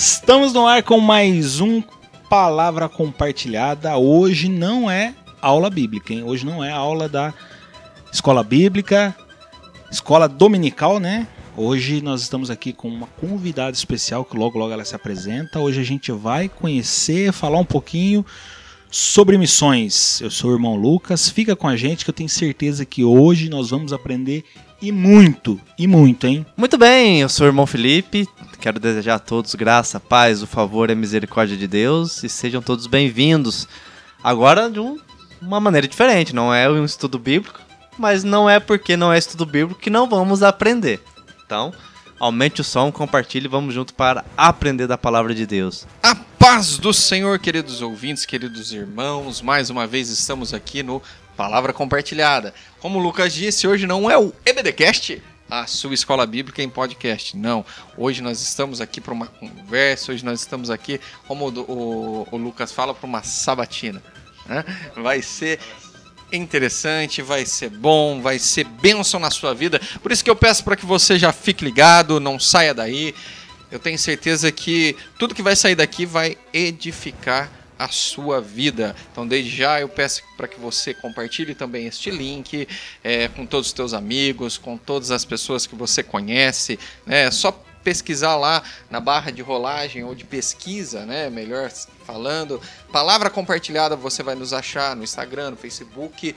Estamos no ar com mais um Palavra Compartilhada. Hoje não é aula bíblica, hein? Hoje não é aula da escola bíblica, escola dominical, né? Hoje nós estamos aqui com uma convidada especial que logo logo ela se apresenta. Hoje a gente vai conhecer, falar um pouquinho sobre missões. Eu sou o irmão Lucas, fica com a gente que eu tenho certeza que hoje nós vamos aprender e muito, e muito, hein? Muito bem, eu sou o irmão Felipe, quero desejar a todos graça, paz, o favor e a misericórdia de Deus e sejam todos bem-vindos. Agora de um, uma maneira diferente, não é um estudo bíblico, mas não é porque não é estudo bíblico que não vamos aprender. Então, aumente o som, compartilhe vamos junto para aprender da palavra de Deus. A paz do Senhor, queridos ouvintes, queridos irmãos, mais uma vez estamos aqui no Palavra Compartilhada. Como o Lucas disse, hoje não é o EBDcast, a sua escola bíblica em podcast. Não. Hoje nós estamos aqui para uma conversa, hoje nós estamos aqui, como o, o, o Lucas fala, para uma sabatina. Né? Vai ser interessante, vai ser bom, vai ser bênção na sua vida. Por isso que eu peço para que você já fique ligado, não saia daí. Eu tenho certeza que tudo que vai sair daqui vai edificar a sua vida. Então, desde já, eu peço para que você compartilhe também este link é, com todos os teus amigos, com todas as pessoas que você conhece. Né? É só pesquisar lá na barra de rolagem ou de pesquisa, né? Melhor falando. Palavra compartilhada você vai nos achar no Instagram, no Facebook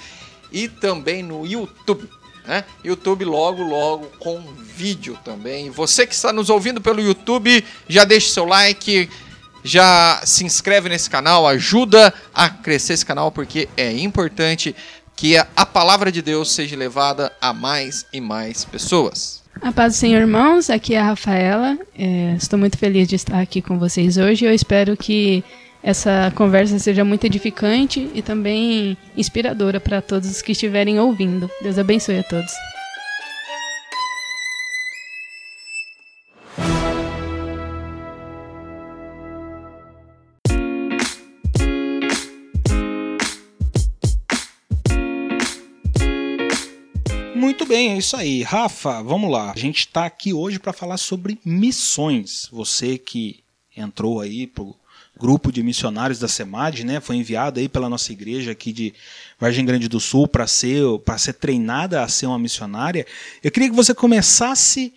e também no YouTube. Né? YouTube logo, logo com vídeo também. Você que está nos ouvindo pelo YouTube, já deixe seu like já se inscreve nesse canal, ajuda a crescer esse canal porque é importante que a palavra de Deus seja levada a mais e mais pessoas. A paz do Senhor, irmãos, aqui é a Rafaela. É, estou muito feliz de estar aqui com vocês hoje. Eu espero que essa conversa seja muito edificante e também inspiradora para todos os que estiverem ouvindo. Deus abençoe a todos. Bem, é isso aí. Rafa, vamos lá. A gente está aqui hoje para falar sobre missões. Você que entrou aí pro grupo de missionários da SEMAD, né? Foi enviado aí pela nossa igreja aqui de Vargem Grande do Sul para ser para ser treinada a ser uma missionária. Eu queria que você começasse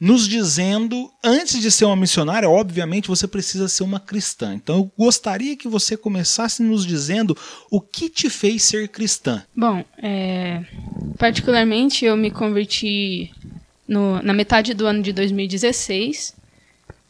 nos dizendo, antes de ser uma missionária, obviamente você precisa ser uma cristã. Então eu gostaria que você começasse nos dizendo o que te fez ser cristã. Bom, é, particularmente eu me converti no, na metade do ano de 2016.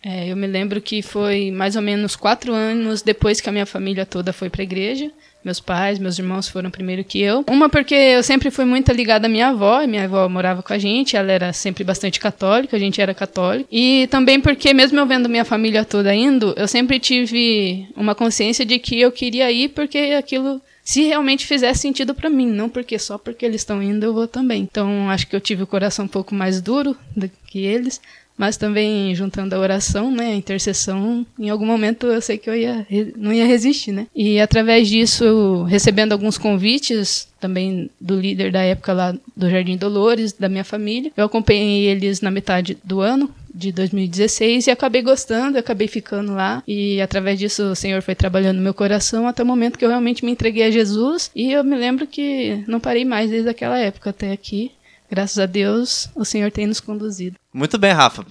É, eu me lembro que foi mais ou menos quatro anos depois que a minha família toda foi para a igreja. Meus pais, meus irmãos foram primeiro que eu. Uma porque eu sempre fui muito ligada à minha avó, minha avó morava com a gente, ela era sempre bastante católica, a gente era católico. E também porque, mesmo eu vendo minha família toda indo, eu sempre tive uma consciência de que eu queria ir porque aquilo se realmente fizesse sentido para mim, não porque só porque eles estão indo eu vou também. Então acho que eu tive o coração um pouco mais duro do que eles, mas também juntando a oração, né, a intercessão, em algum momento eu sei que eu ia, não ia resistir, né? E através disso, recebendo alguns convites também do líder da época lá do Jardim Dolores, da minha família, eu acompanhei eles na metade do ano, de 2016 e acabei gostando, acabei ficando lá. E através disso o Senhor foi trabalhando no meu coração até o momento que eu realmente me entreguei a Jesus. E eu me lembro que não parei mais desde aquela época até aqui graças a Deus, o Senhor tem nos conduzido. Muito bem, Rafa.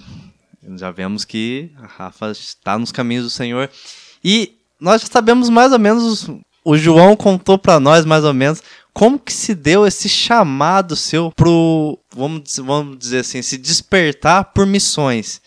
Já vemos que a Rafa está nos caminhos do Senhor. E nós já sabemos mais ou menos, o João contou para nós mais ou menos como que se deu esse chamado seu pro, vamos, vamos dizer assim, se despertar por missões.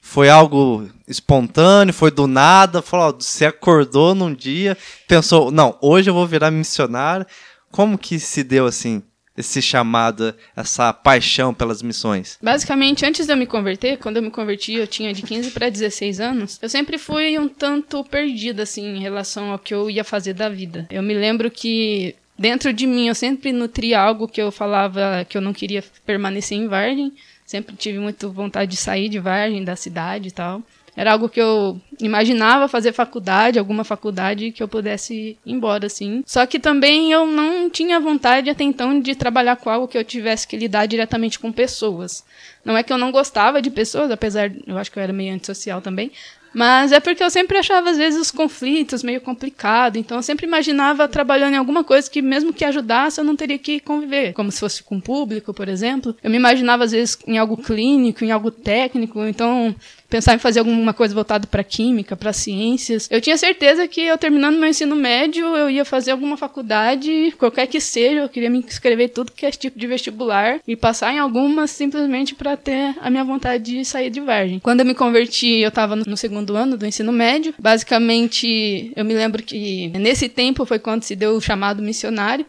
Foi algo espontâneo, foi do nada, falou, você acordou num dia, pensou, não, hoje eu vou virar missionário. Como que se deu assim? Esse chamado, essa paixão pelas missões? Basicamente, antes de eu me converter, quando eu me converti, eu tinha de 15 para 16 anos, eu sempre fui um tanto perdida assim em relação ao que eu ia fazer da vida. Eu me lembro que dentro de mim eu sempre nutria algo que eu falava que eu não queria permanecer em Vargem, sempre tive muito vontade de sair de Vargem, da cidade e tal. Era algo que eu imaginava fazer faculdade, alguma faculdade que eu pudesse ir embora, assim. Só que também eu não tinha vontade até então de trabalhar com algo que eu tivesse que lidar diretamente com pessoas. Não é que eu não gostava de pessoas, apesar, eu acho que eu era meio antissocial também, mas é porque eu sempre achava, às vezes, os conflitos meio complicado. Então, eu sempre imaginava trabalhando em alguma coisa que, mesmo que ajudasse, eu não teria que conviver. Como se fosse com o público, por exemplo. Eu me imaginava, às vezes, em algo clínico, em algo técnico. Então, pensar em fazer alguma coisa voltada para química, para ciências. Eu tinha certeza que eu terminando meu ensino médio, eu ia fazer alguma faculdade, qualquer que seja, eu queria me inscrever tudo que é tipo de vestibular e passar em alguma simplesmente para ter a minha vontade de sair de Vargem. Quando eu me converti, eu estava no segundo ano do ensino médio. Basicamente, eu me lembro que nesse tempo foi quando se deu o chamado missionário.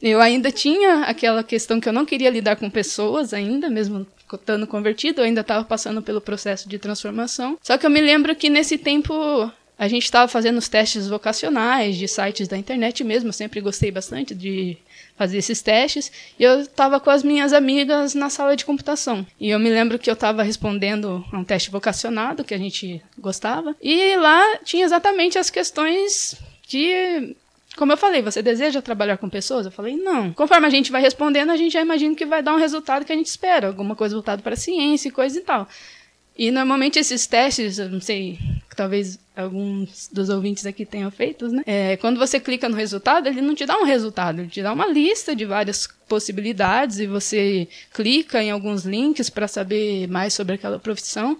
Eu ainda tinha aquela questão que eu não queria lidar com pessoas ainda, mesmo estando convertido, eu ainda estava passando pelo processo de transformação. Só que eu me lembro que nesse tempo a gente estava fazendo os testes vocacionais de sites da internet mesmo, eu sempre gostei bastante de fazer esses testes, e eu estava com as minhas amigas na sala de computação. E eu me lembro que eu estava respondendo a um teste vocacionado que a gente gostava, e lá tinha exatamente as questões que como eu falei, você deseja trabalhar com pessoas? Eu falei, não. Conforme a gente vai respondendo, a gente já imagina que vai dar um resultado que a gente espera, alguma coisa voltada para a ciência e coisa e tal. E normalmente esses testes, eu não sei, talvez alguns dos ouvintes aqui tenham feito, né? É, quando você clica no resultado, ele não te dá um resultado, ele te dá uma lista de várias possibilidades e você clica em alguns links para saber mais sobre aquela profissão.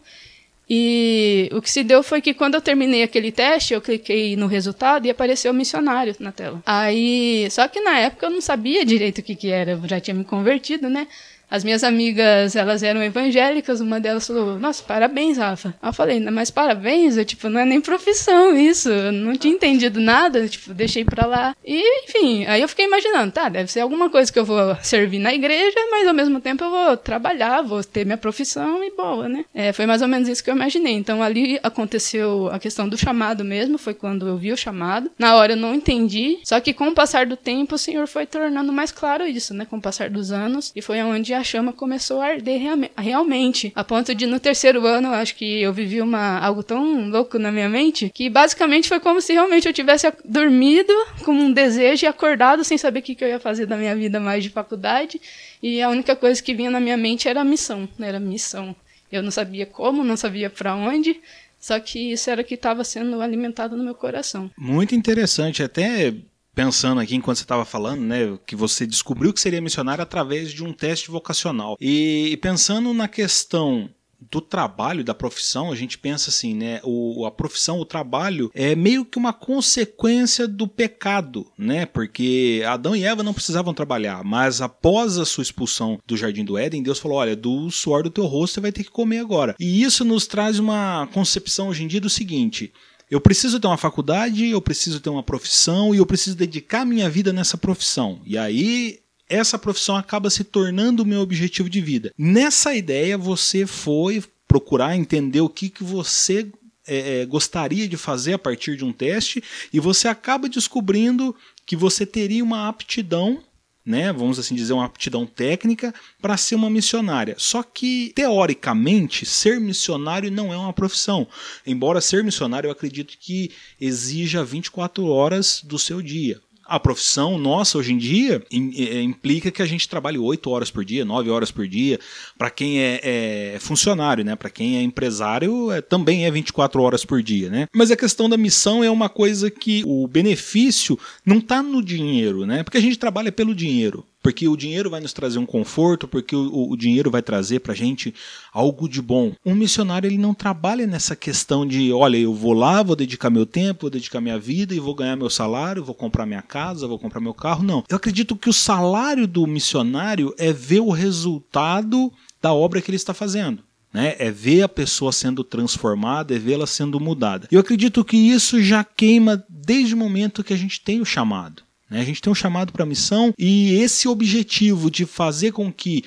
E o que se deu foi que quando eu terminei aquele teste, eu cliquei no resultado e apareceu missionário na tela. Aí, só que na época eu não sabia direito o que que era, eu já tinha me convertido, né? As minhas amigas, elas eram evangélicas, uma delas falou, nossa, parabéns, Rafa. eu falei, mas parabéns, eu, tipo, não é nem profissão isso, eu não tinha entendido nada, tipo, deixei pra lá. E, enfim, aí eu fiquei imaginando, tá, deve ser alguma coisa que eu vou servir na igreja, mas ao mesmo tempo eu vou trabalhar, vou ter minha profissão e boa, né? É, foi mais ou menos isso que eu imaginei. Então ali aconteceu a questão do chamado mesmo, foi quando eu vi o chamado. Na hora eu não entendi, só que com o passar do tempo o Senhor foi tornando mais claro isso, né? Com o passar dos anos, e foi onde a chama começou a arder realmente. A ponto de no terceiro ano, acho que eu vivi uma, algo tão louco na minha mente, que basicamente foi como se realmente eu tivesse dormido com um desejo e acordado sem saber o que, que eu ia fazer da minha vida mais de faculdade. E a única coisa que vinha na minha mente era a missão, né? era a missão. Eu não sabia como, não sabia para onde, só que isso era o que estava sendo alimentado no meu coração. Muito interessante, até pensando aqui enquanto você estava falando, né, que você descobriu que seria missionário através de um teste vocacional. E, pensando na questão do trabalho, da profissão, a gente pensa assim, né? O, a profissão, o trabalho é meio que uma consequência do pecado, né? Porque Adão e Eva não precisavam trabalhar, mas após a sua expulsão do jardim do Éden, Deus falou: olha, do suor do teu rosto você vai ter que comer agora. E isso nos traz uma concepção hoje em dia do seguinte: eu preciso ter uma faculdade, eu preciso ter uma profissão e eu preciso dedicar minha vida nessa profissão. E aí essa profissão acaba se tornando o meu objetivo de vida. Nessa ideia, você foi procurar entender o que, que você é, é gostaria de fazer a partir de um teste e você acaba descobrindo que você teria uma aptidão né, vamos assim dizer, uma aptidão técnica para ser uma missionária. Só que, teoricamente, ser missionário não é uma profissão. Embora ser missionário, eu acredito que exija 24 horas do seu dia a profissão nossa hoje em dia é, implica que a gente trabalhe 8 horas por dia, 9 horas por dia. Para quem é, é, funcionário, né? Para quem é empresário, é, também é 24 horas por dia, né? Mas a questão da missão é uma coisa que o benefício não está no dinheiro, né? Porque a gente trabalha pelo dinheiro porque o dinheiro vai nos trazer um conforto, porque o, o dinheiro vai trazer para gente algo de bom. Um missionário ele não trabalha nessa questão de, olha, eu vou lá, vou dedicar meu tempo, vou dedicar minha vida e vou ganhar meu salário, vou comprar minha casa, vou comprar meu carro. Não. Eu acredito que o salário do missionário é ver o resultado da obra que ele está fazendo. Né? É ver a pessoa sendo transformada, é vê-la sendo mudada. Eu acredito que isso já queima desde o momento que a gente tem o chamado. Né? A gente tem um chamado para a missão e esse objetivo de fazer com que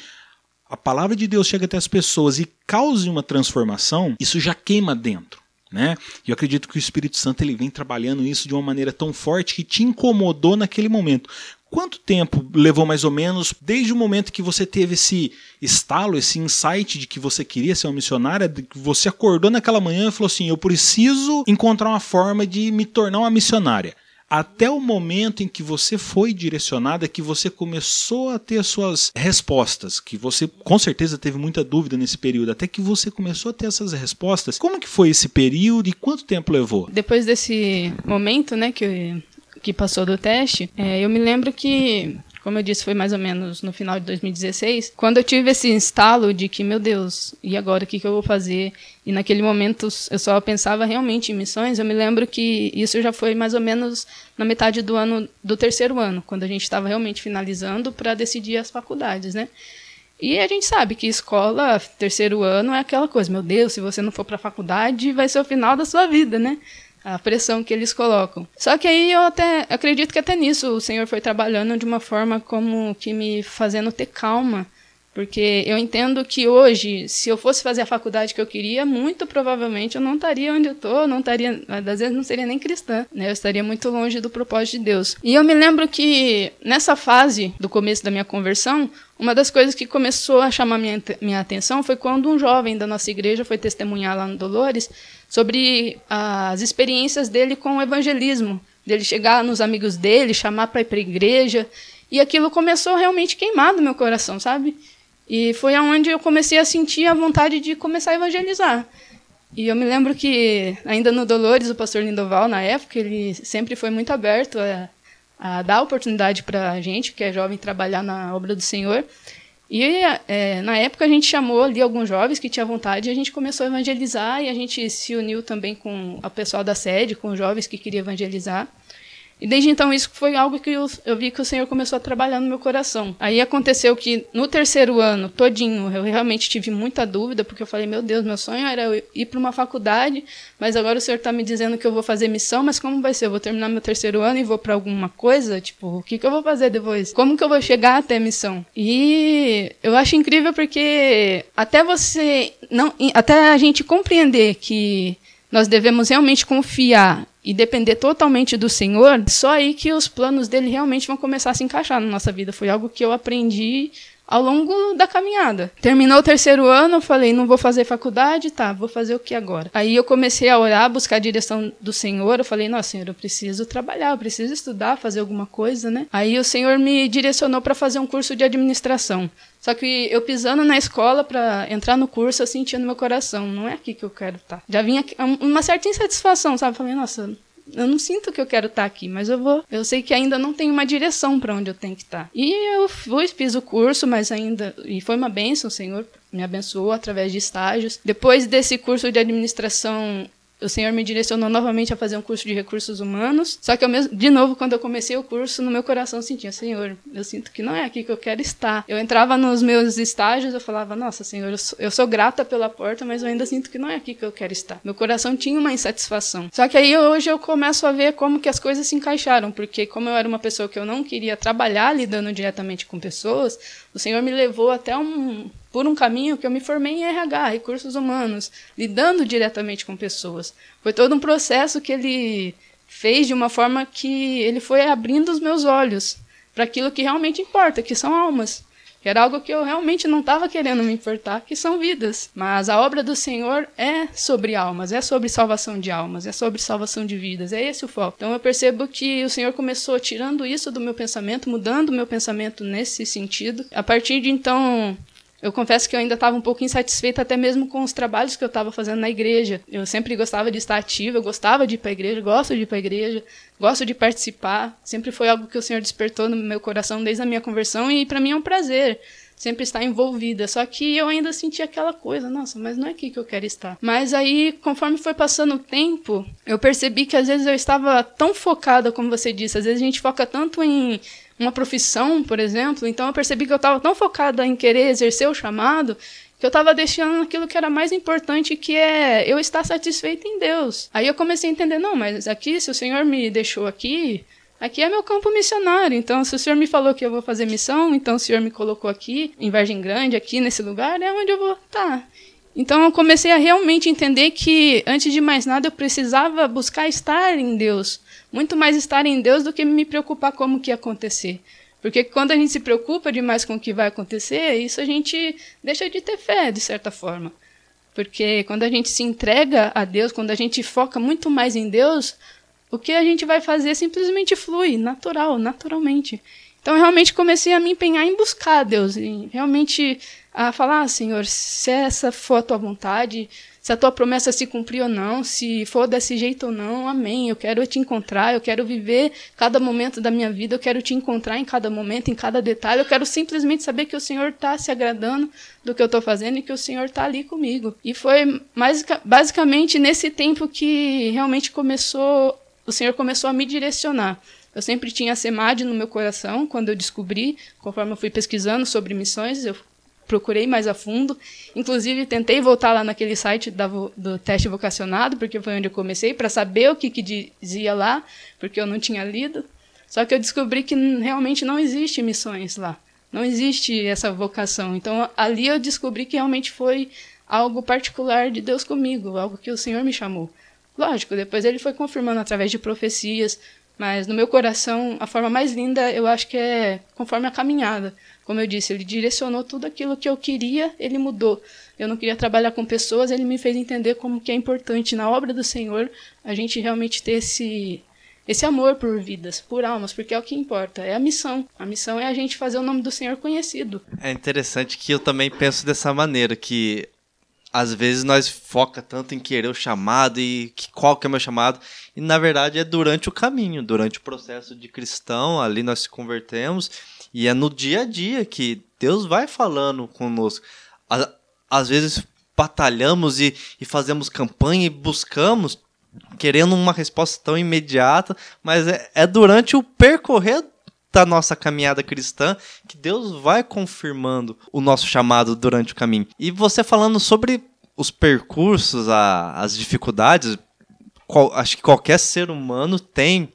a palavra de Deus chegue até as pessoas e cause uma transformação, isso já queima dentro. Né? Eu acredito que o Espírito Santo ele vem trabalhando isso de uma maneira tão forte que te incomodou naquele momento. Quanto tempo levou mais ou menos desde o momento que você teve esse estalo, esse insight de que você queria ser uma missionária, de que você acordou naquela manhã e falou assim: eu preciso encontrar uma forma de me tornar uma missionária? Até o momento em que você foi direcionada, que você começou a ter as suas respostas, que você com certeza teve muita dúvida nesse período, até que você começou a ter essas respostas. Como que foi esse período e quanto tempo levou? Depois desse momento, né, que, que passou do teste, é, eu me lembro que como eu disse, foi mais ou menos no final de 2016, quando eu tive esse instalo de que, meu Deus, e agora o que, que eu vou fazer? E naquele momento eu só pensava realmente em missões. Eu me lembro que isso já foi mais ou menos na metade do ano, do terceiro ano, quando a gente estava realmente finalizando para decidir as faculdades, né? E a gente sabe que escola, terceiro ano, é aquela coisa, meu Deus, se você não for para a faculdade, vai ser o final da sua vida, né? A pressão que eles colocam. Só que aí eu até acredito que até nisso o Senhor foi trabalhando de uma forma como que me fazendo ter calma, porque eu entendo que hoje, se eu fosse fazer a faculdade que eu queria, muito provavelmente eu não estaria onde eu estou, não estaria, às vezes não seria nem cristã, né? Eu estaria muito longe do propósito de Deus. E eu me lembro que nessa fase do começo da minha conversão, uma das coisas que começou a chamar minha, minha atenção foi quando um jovem da nossa igreja foi testemunhar lá no Dolores sobre as experiências dele com o evangelismo, dele chegar nos amigos dele, chamar para ir para a igreja, e aquilo começou realmente no meu coração, sabe? E foi aonde eu comecei a sentir a vontade de começar a evangelizar. E eu me lembro que, ainda no Dolores, o pastor Lindoval, na época, ele sempre foi muito aberto a, a dar oportunidade para a gente, que é jovem, trabalhar na obra do Senhor. E é, na época a gente chamou ali alguns jovens que tinham vontade e a gente começou a evangelizar e a gente se uniu também com o pessoal da sede, com os jovens que queriam evangelizar. E desde então isso foi algo que eu, eu, vi que o Senhor começou a trabalhar no meu coração. Aí aconteceu que no terceiro ano, todinho, eu realmente tive muita dúvida, porque eu falei, meu Deus, meu sonho era ir para uma faculdade, mas agora o Senhor está me dizendo que eu vou fazer missão, mas como vai ser? Eu vou terminar meu terceiro ano e vou para alguma coisa? Tipo, o que, que eu vou fazer depois? Como que eu vou chegar até a missão? E eu acho incrível porque até você não, até a gente compreender que nós devemos realmente confiar e depender totalmente do Senhor, só aí que os planos dele realmente vão começar a se encaixar na nossa vida. Foi algo que eu aprendi ao longo da caminhada. Terminou o terceiro ano, eu falei, não vou fazer faculdade, tá, vou fazer o que agora? Aí eu comecei a orar, buscar a direção do Senhor, eu falei, nossa, Senhor, eu preciso trabalhar, eu preciso estudar, fazer alguma coisa, né? Aí o Senhor me direcionou para fazer um curso de administração. Só que eu pisando na escola para entrar no curso, eu sentia no meu coração, não é aqui que eu quero estar. Tá. Já vinha uma certa insatisfação, sabe? Falei, nossa, eu não sinto que eu quero estar tá aqui, mas eu vou. Eu sei que ainda não tenho uma direção para onde eu tenho que estar. Tá. E eu fui, fiz o curso, mas ainda. E foi uma benção, o Senhor me abençoou através de estágios. Depois desse curso de administração, o Senhor me direcionou novamente a fazer um curso de recursos humanos. Só que eu mesmo, de novo, quando eu comecei o curso, no meu coração eu sentia, Senhor, eu sinto que não é aqui que eu quero estar. Eu entrava nos meus estágios, eu falava, nossa, Senhor, eu sou, eu sou grata pela porta, mas eu ainda sinto que não é aqui que eu quero estar. Meu coração tinha uma insatisfação. Só que aí hoje eu começo a ver como que as coisas se encaixaram, porque como eu era uma pessoa que eu não queria trabalhar lidando diretamente com pessoas, o Senhor me levou até um, por um caminho que eu me formei em RH, recursos humanos, lidando diretamente com pessoas. Foi todo um processo que ele fez de uma forma que ele foi abrindo os meus olhos para aquilo que realmente importa, que são almas. Que era algo que eu realmente não estava querendo me importar, que são vidas. Mas a obra do Senhor é sobre almas, é sobre salvação de almas, é sobre salvação de vidas, é esse o foco. Então eu percebo que o Senhor começou tirando isso do meu pensamento, mudando o meu pensamento nesse sentido. A partir de então, eu confesso que eu ainda estava um pouco insatisfeita até mesmo com os trabalhos que eu estava fazendo na igreja. Eu sempre gostava de estar ativa, eu gostava de ir para a igreja, gosto de ir para a igreja, gosto de participar. Sempre foi algo que o Senhor despertou no meu coração desde a minha conversão e para mim é um prazer sempre estar envolvida. Só que eu ainda sentia aquela coisa, nossa, mas não é aqui que eu quero estar. Mas aí, conforme foi passando o tempo, eu percebi que às vezes eu estava tão focada, como você disse, às vezes a gente foca tanto em uma profissão, por exemplo. Então eu percebi que eu estava tão focada em querer exercer o chamado que eu estava deixando aquilo que era mais importante, que é eu estar satisfeito em Deus. Aí eu comecei a entender, não, mas aqui, se o Senhor me deixou aqui, aqui é meu campo missionário. Então, se o Senhor me falou que eu vou fazer missão, então o Senhor me colocou aqui, em Vargem Grande, aqui nesse lugar, é onde eu vou estar. Então eu comecei a realmente entender que, antes de mais nada, eu precisava buscar estar em Deus muito mais estar em Deus do que me preocupar como que ia acontecer. Porque quando a gente se preocupa demais com o que vai acontecer, isso a gente deixa de ter fé, de certa forma. Porque quando a gente se entrega a Deus, quando a gente foca muito mais em Deus, o que a gente vai fazer simplesmente flui, natural, naturalmente. Então, eu realmente comecei a me empenhar em buscar Deus, e realmente a falar, ah, Senhor, se essa for a tua vontade, se a tua promessa se cumprir ou não, se for desse jeito ou não, amém. Eu quero te encontrar, eu quero viver cada momento da minha vida, eu quero te encontrar em cada momento, em cada detalhe. Eu quero simplesmente saber que o Senhor está se agradando do que eu estou fazendo e que o Senhor está ali comigo. E foi mais, basicamente nesse tempo que realmente começou, o Senhor começou a me direcionar. Eu sempre tinha a SEMAD no meu coração, quando eu descobri, conforme eu fui pesquisando sobre missões, eu procurei mais a fundo. Inclusive, tentei voltar lá naquele site da, do teste vocacionado, porque foi onde eu comecei, para saber o que, que dizia lá, porque eu não tinha lido. Só que eu descobri que realmente não existe missões lá. Não existe essa vocação. Então, ali eu descobri que realmente foi algo particular de Deus comigo, algo que o Senhor me chamou. Lógico, depois ele foi confirmando através de profecias, mas no meu coração, a forma mais linda eu acho que é conforme a caminhada. Como eu disse, ele direcionou tudo aquilo que eu queria, ele mudou. Eu não queria trabalhar com pessoas, ele me fez entender como que é importante na obra do Senhor a gente realmente ter esse esse amor por vidas, por almas, porque é o que importa, é a missão. A missão é a gente fazer o nome do Senhor conhecido. É interessante que eu também penso dessa maneira que às vezes nós foca tanto em querer o chamado e que, qual que é o meu chamado e na verdade é durante o caminho, durante o processo de cristão, ali nós se convertemos e é no dia a dia que Deus vai falando conosco. Às vezes batalhamos e, e fazemos campanha e buscamos, querendo uma resposta tão imediata, mas é, é durante o percorrer da nossa caminhada cristã que Deus vai confirmando o nosso chamado durante o caminho. E você falando sobre os percursos, a, as dificuldades, qual, acho que qualquer ser humano tem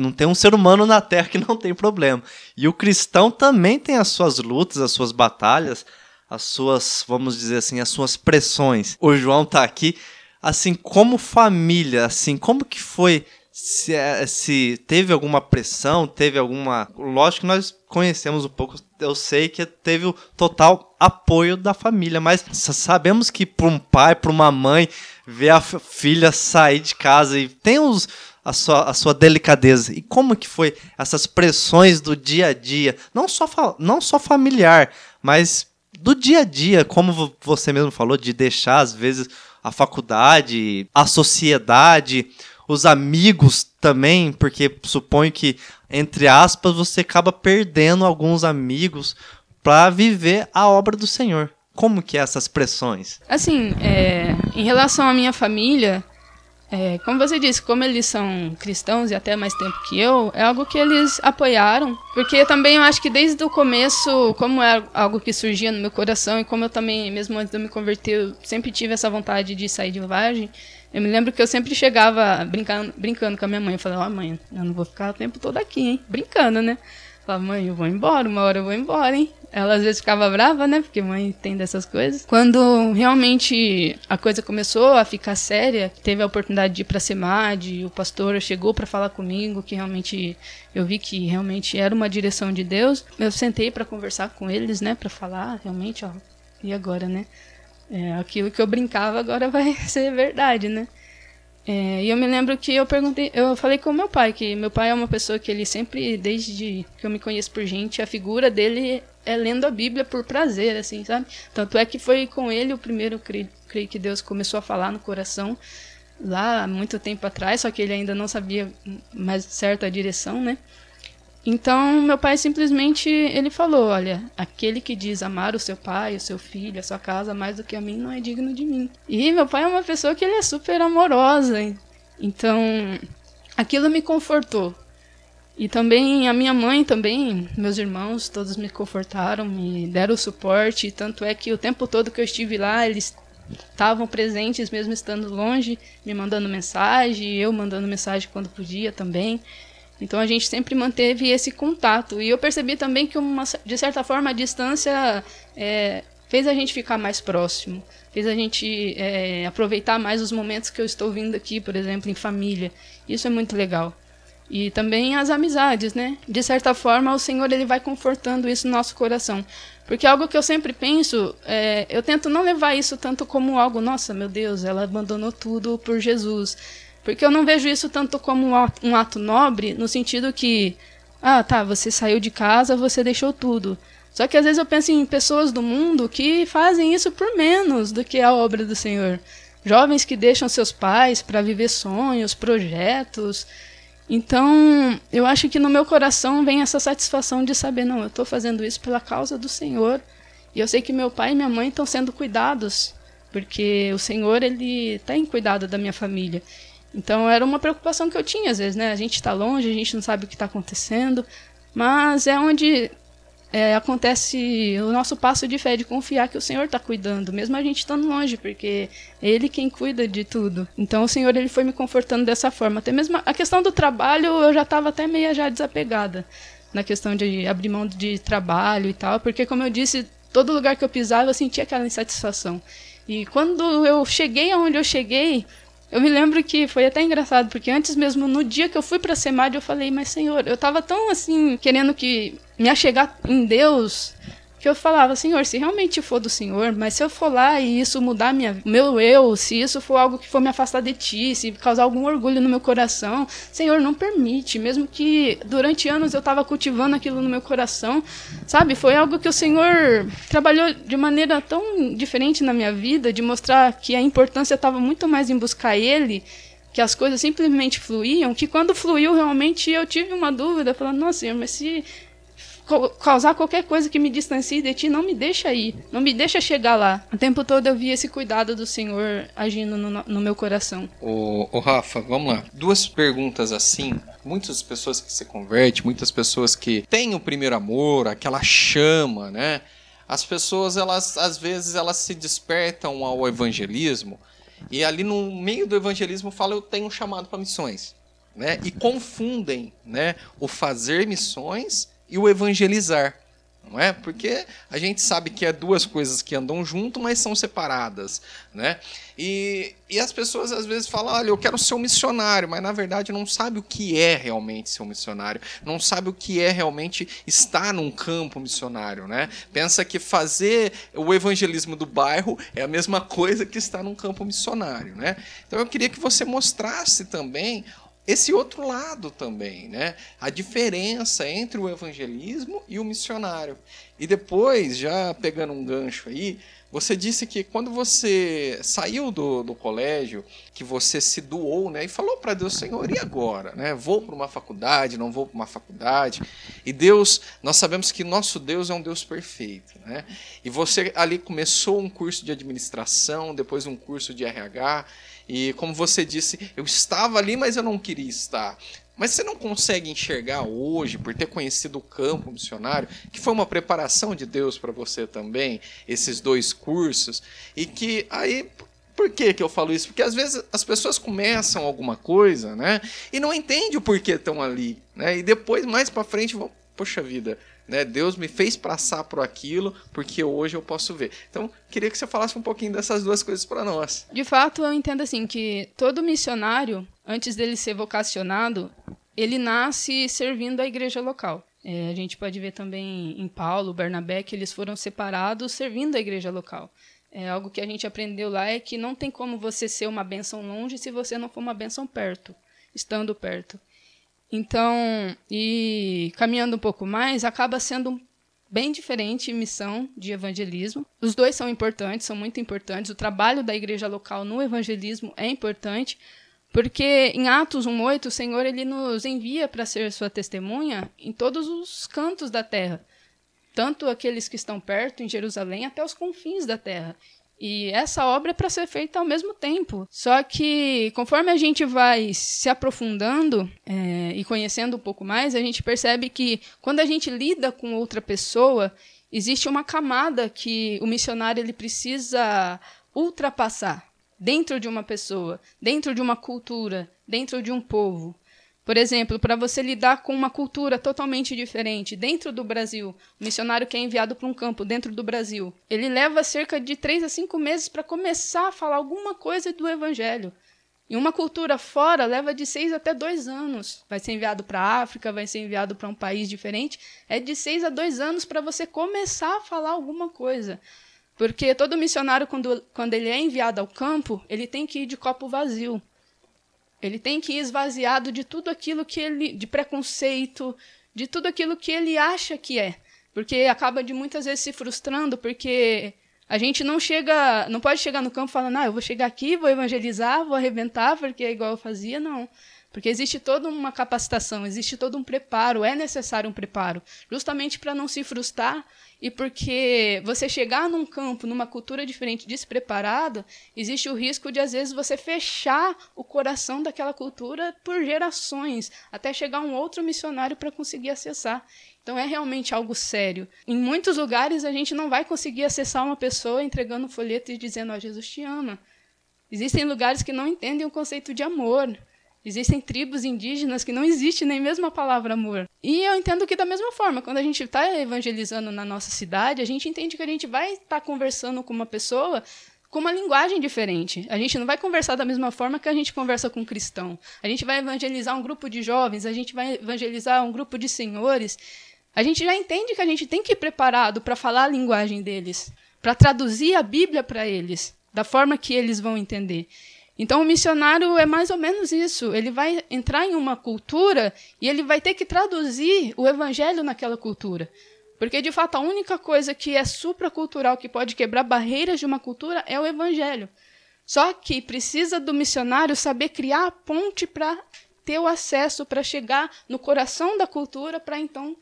não tem um ser humano na Terra que não tem problema. E o cristão também tem as suas lutas, as suas batalhas, as suas, vamos dizer assim, as suas pressões. O João tá aqui, assim, como família, assim, como que foi se, é, se teve alguma pressão, teve alguma. Lógico que nós conhecemos um pouco, eu sei que teve o total apoio da família, mas sabemos que para um pai, para uma mãe, ver a filha sair de casa e tem os a sua, a sua delicadeza. E como que foi essas pressões do dia a dia, não só, não só familiar, mas do dia a dia, como você mesmo falou, de deixar às vezes a faculdade, a sociedade, os amigos também, porque suponho que, entre aspas, você acaba perdendo alguns amigos para viver a obra do Senhor. Como que é essas pressões? Assim, é, em relação à minha família, é, como você disse, como eles são cristãos e até mais tempo que eu, é algo que eles apoiaram. Porque também eu acho que desde o começo, como é algo que surgia no meu coração e como eu também, mesmo antes de eu me converter, eu sempre tive essa vontade de sair de viagem. Eu me lembro que eu sempre chegava brincando, brincando com a minha mãe. Eu falava, ó, oh, mãe, eu não vou ficar o tempo todo aqui, hein? Brincando, né? Falava, mãe, eu vou embora, uma hora eu vou embora, hein? Ela às vezes ficava brava, né? Porque mãe tem dessas coisas. Quando realmente a coisa começou a ficar séria, teve a oportunidade de ir pra SEMAD, o pastor chegou para falar comigo, que realmente eu vi que realmente era uma direção de Deus. Eu sentei para conversar com eles, né? Para falar, realmente, ó, e agora, né? É, aquilo que eu brincava agora vai ser verdade, né? É, e eu me lembro que eu perguntei, eu falei com meu pai, que meu pai é uma pessoa que ele sempre, desde que eu me conheço por gente, a figura dele é lendo a Bíblia por prazer, assim, sabe? Tanto é que foi com ele o primeiro, creio, creio que Deus começou a falar no coração lá há muito tempo atrás, só que ele ainda não sabia mais certo a direção, né? Então, meu pai simplesmente ele falou: Olha, aquele que diz amar o seu pai, o seu filho, a sua casa mais do que a mim não é digno de mim. E meu pai é uma pessoa que ele é super amorosa. Então, aquilo me confortou. E também a minha mãe também, meus irmãos, todos me confortaram, me deram suporte, tanto é que o tempo todo que eu estive lá, eles estavam presentes mesmo estando longe, me mandando mensagem, eu mandando mensagem quando podia também. Então a gente sempre manteve esse contato. E eu percebi também que, uma, de certa forma, a distância é, fez a gente ficar mais próximo, fez a gente é, aproveitar mais os momentos que eu estou vindo aqui, por exemplo, em família. Isso é muito legal. E também as amizades, né? De certa forma, o Senhor ele vai confortando isso no nosso coração. Porque algo que eu sempre penso, é, eu tento não levar isso tanto como algo, nossa, meu Deus, ela abandonou tudo por Jesus. Porque eu não vejo isso tanto como um ato nobre, no sentido que, ah, tá, você saiu de casa, você deixou tudo. Só que às vezes eu penso em pessoas do mundo que fazem isso por menos do que a obra do Senhor. Jovens que deixam seus pais para viver sonhos, projetos. Então, eu acho que no meu coração vem essa satisfação de saber, não, eu estou fazendo isso pela causa do Senhor. E eu sei que meu pai e minha mãe estão sendo cuidados, porque o Senhor, ele tem cuidado da minha família. Então, era uma preocupação que eu tinha às vezes, né? A gente está longe, a gente não sabe o que está acontecendo, mas é onde é, acontece o nosso passo de fé, de confiar que o Senhor está cuidando, mesmo a gente estando longe, porque é Ele quem cuida de tudo. Então o Senhor ele foi me confortando dessa forma. Até mesmo a questão do trabalho, eu já estava até meio já desapegada na questão de abrir mão de trabalho e tal, porque como eu disse, todo lugar que eu pisava eu sentia aquela insatisfação. E quando eu cheguei aonde eu cheguei, eu me lembro que foi até engraçado, porque antes mesmo, no dia que eu fui para a SEMAD, eu falei, mas Senhor, eu estava tão assim, querendo que me achegar em Deus, que eu falava, Senhor, se realmente for do Senhor, mas se eu for lá e isso mudar minha, meu eu, se isso for algo que for me afastar de ti, se causar algum orgulho no meu coração, Senhor, não permite, mesmo que durante anos eu estava cultivando aquilo no meu coração, sabe? Foi algo que o Senhor trabalhou de maneira tão diferente na minha vida, de mostrar que a importância estava muito mais em buscar Ele que as coisas simplesmente fluíam, que quando fluiu realmente eu tive uma dúvida, falando, nossa, mas se causar qualquer coisa que me distancie de ti, não me deixa ir, não me deixa chegar lá. O tempo todo eu vi esse cuidado do Senhor agindo no, no meu coração. Ô, ô, Rafa, vamos lá. Duas perguntas assim. Muitas pessoas que se convertem, muitas pessoas que têm o primeiro amor, aquela chama, né? As pessoas, elas, às vezes, elas se despertam ao evangelismo e ali no meio do evangelismo fala eu tenho um chamado para missões, né? E confundem, né, o fazer missões e o evangelizar. Não é? Porque a gente sabe que é duas coisas que andam junto, mas são separadas. Né? E, e as pessoas às vezes falam: olha, eu quero ser um missionário, mas na verdade não sabe o que é realmente ser um missionário, não sabe o que é realmente estar num campo missionário. Né? Pensa que fazer o evangelismo do bairro é a mesma coisa que estar num campo missionário. Né? Então eu queria que você mostrasse também esse outro lado também, né? A diferença entre o evangelismo e o missionário. E depois, já pegando um gancho aí, você disse que quando você saiu do, do colégio, que você se doou, né? E falou para Deus, Senhor, e agora? Né? Vou para uma faculdade, não vou para uma faculdade? E Deus, nós sabemos que nosso Deus é um Deus perfeito, né? E você ali começou um curso de administração, depois um curso de RH, e como você disse, eu estava ali, mas eu não queria estar. Mas você não consegue enxergar hoje, por ter conhecido o campo missionário, que foi uma preparação de Deus para você também, esses dois cursos, e que aí por que, que eu falo isso? Porque às vezes as pessoas começam alguma coisa, né? E não entendem o porquê estão ali, né? E depois, mais para frente, vão, poxa vida, né? Deus me fez passar por aquilo porque hoje eu posso ver. Então, queria que você falasse um pouquinho dessas duas coisas para nós. De fato, eu entendo assim que todo missionário, antes dele ser vocacionado, ele nasce servindo a igreja local. É, a gente pode ver também em Paulo, Bernabé, que eles foram separados servindo a igreja local. É, algo que a gente aprendeu lá é que não tem como você ser uma bênção longe se você não for uma bênção perto, estando perto. Então, e caminhando um pouco mais, acaba sendo bem diferente missão de evangelismo. Os dois são importantes, são muito importantes. O trabalho da igreja local no evangelismo é importante, porque em Atos 1:8 o Senhor ele nos envia para ser sua testemunha em todos os cantos da terra, tanto aqueles que estão perto em Jerusalém até os confins da terra. E essa obra é para ser feita ao mesmo tempo. Só que, conforme a gente vai se aprofundando é, e conhecendo um pouco mais, a gente percebe que quando a gente lida com outra pessoa, existe uma camada que o missionário ele precisa ultrapassar dentro de uma pessoa, dentro de uma cultura, dentro de um povo. Por exemplo, para você lidar com uma cultura totalmente diferente dentro do Brasil, o missionário que é enviado para um campo dentro do Brasil, ele leva cerca de três a cinco meses para começar a falar alguma coisa do Evangelho. Em uma cultura fora, leva de seis até dois anos. Vai ser enviado para a África, vai ser enviado para um país diferente. É de seis a dois anos para você começar a falar alguma coisa. Porque todo missionário, quando, quando ele é enviado ao campo, ele tem que ir de copo vazio. Ele tem que ir esvaziado de tudo aquilo que ele. de preconceito, de tudo aquilo que ele acha que é. Porque acaba de muitas vezes se frustrando, porque a gente não chega. não pode chegar no campo falando, ah, eu vou chegar aqui, vou evangelizar, vou arrebentar, porque é igual eu fazia, não. Porque existe toda uma capacitação, existe todo um preparo, é necessário um preparo, justamente para não se frustrar e porque você chegar num campo, numa cultura diferente, despreparado, existe o risco de às vezes você fechar o coração daquela cultura por gerações, até chegar um outro missionário para conseguir acessar. Então é realmente algo sério. Em muitos lugares a gente não vai conseguir acessar uma pessoa entregando um folheto e dizendo: "Ó, oh, Jesus te ama". Existem lugares que não entendem o conceito de amor. Existem tribos indígenas que não existe nem mesmo a palavra amor. E eu entendo que da mesma forma, quando a gente está evangelizando na nossa cidade, a gente entende que a gente vai estar tá conversando com uma pessoa com uma linguagem diferente. A gente não vai conversar da mesma forma que a gente conversa com um cristão. A gente vai evangelizar um grupo de jovens, a gente vai evangelizar um grupo de senhores. A gente já entende que a gente tem que ir preparado para falar a linguagem deles, para traduzir a Bíblia para eles, da forma que eles vão entender. Então, o missionário é mais ou menos isso. Ele vai entrar em uma cultura e ele vai ter que traduzir o evangelho naquela cultura. Porque, de fato, a única coisa que é supracultural, que pode quebrar barreiras de uma cultura, é o evangelho. Só que precisa do missionário saber criar a ponte para ter o acesso, para chegar no coração da cultura, para então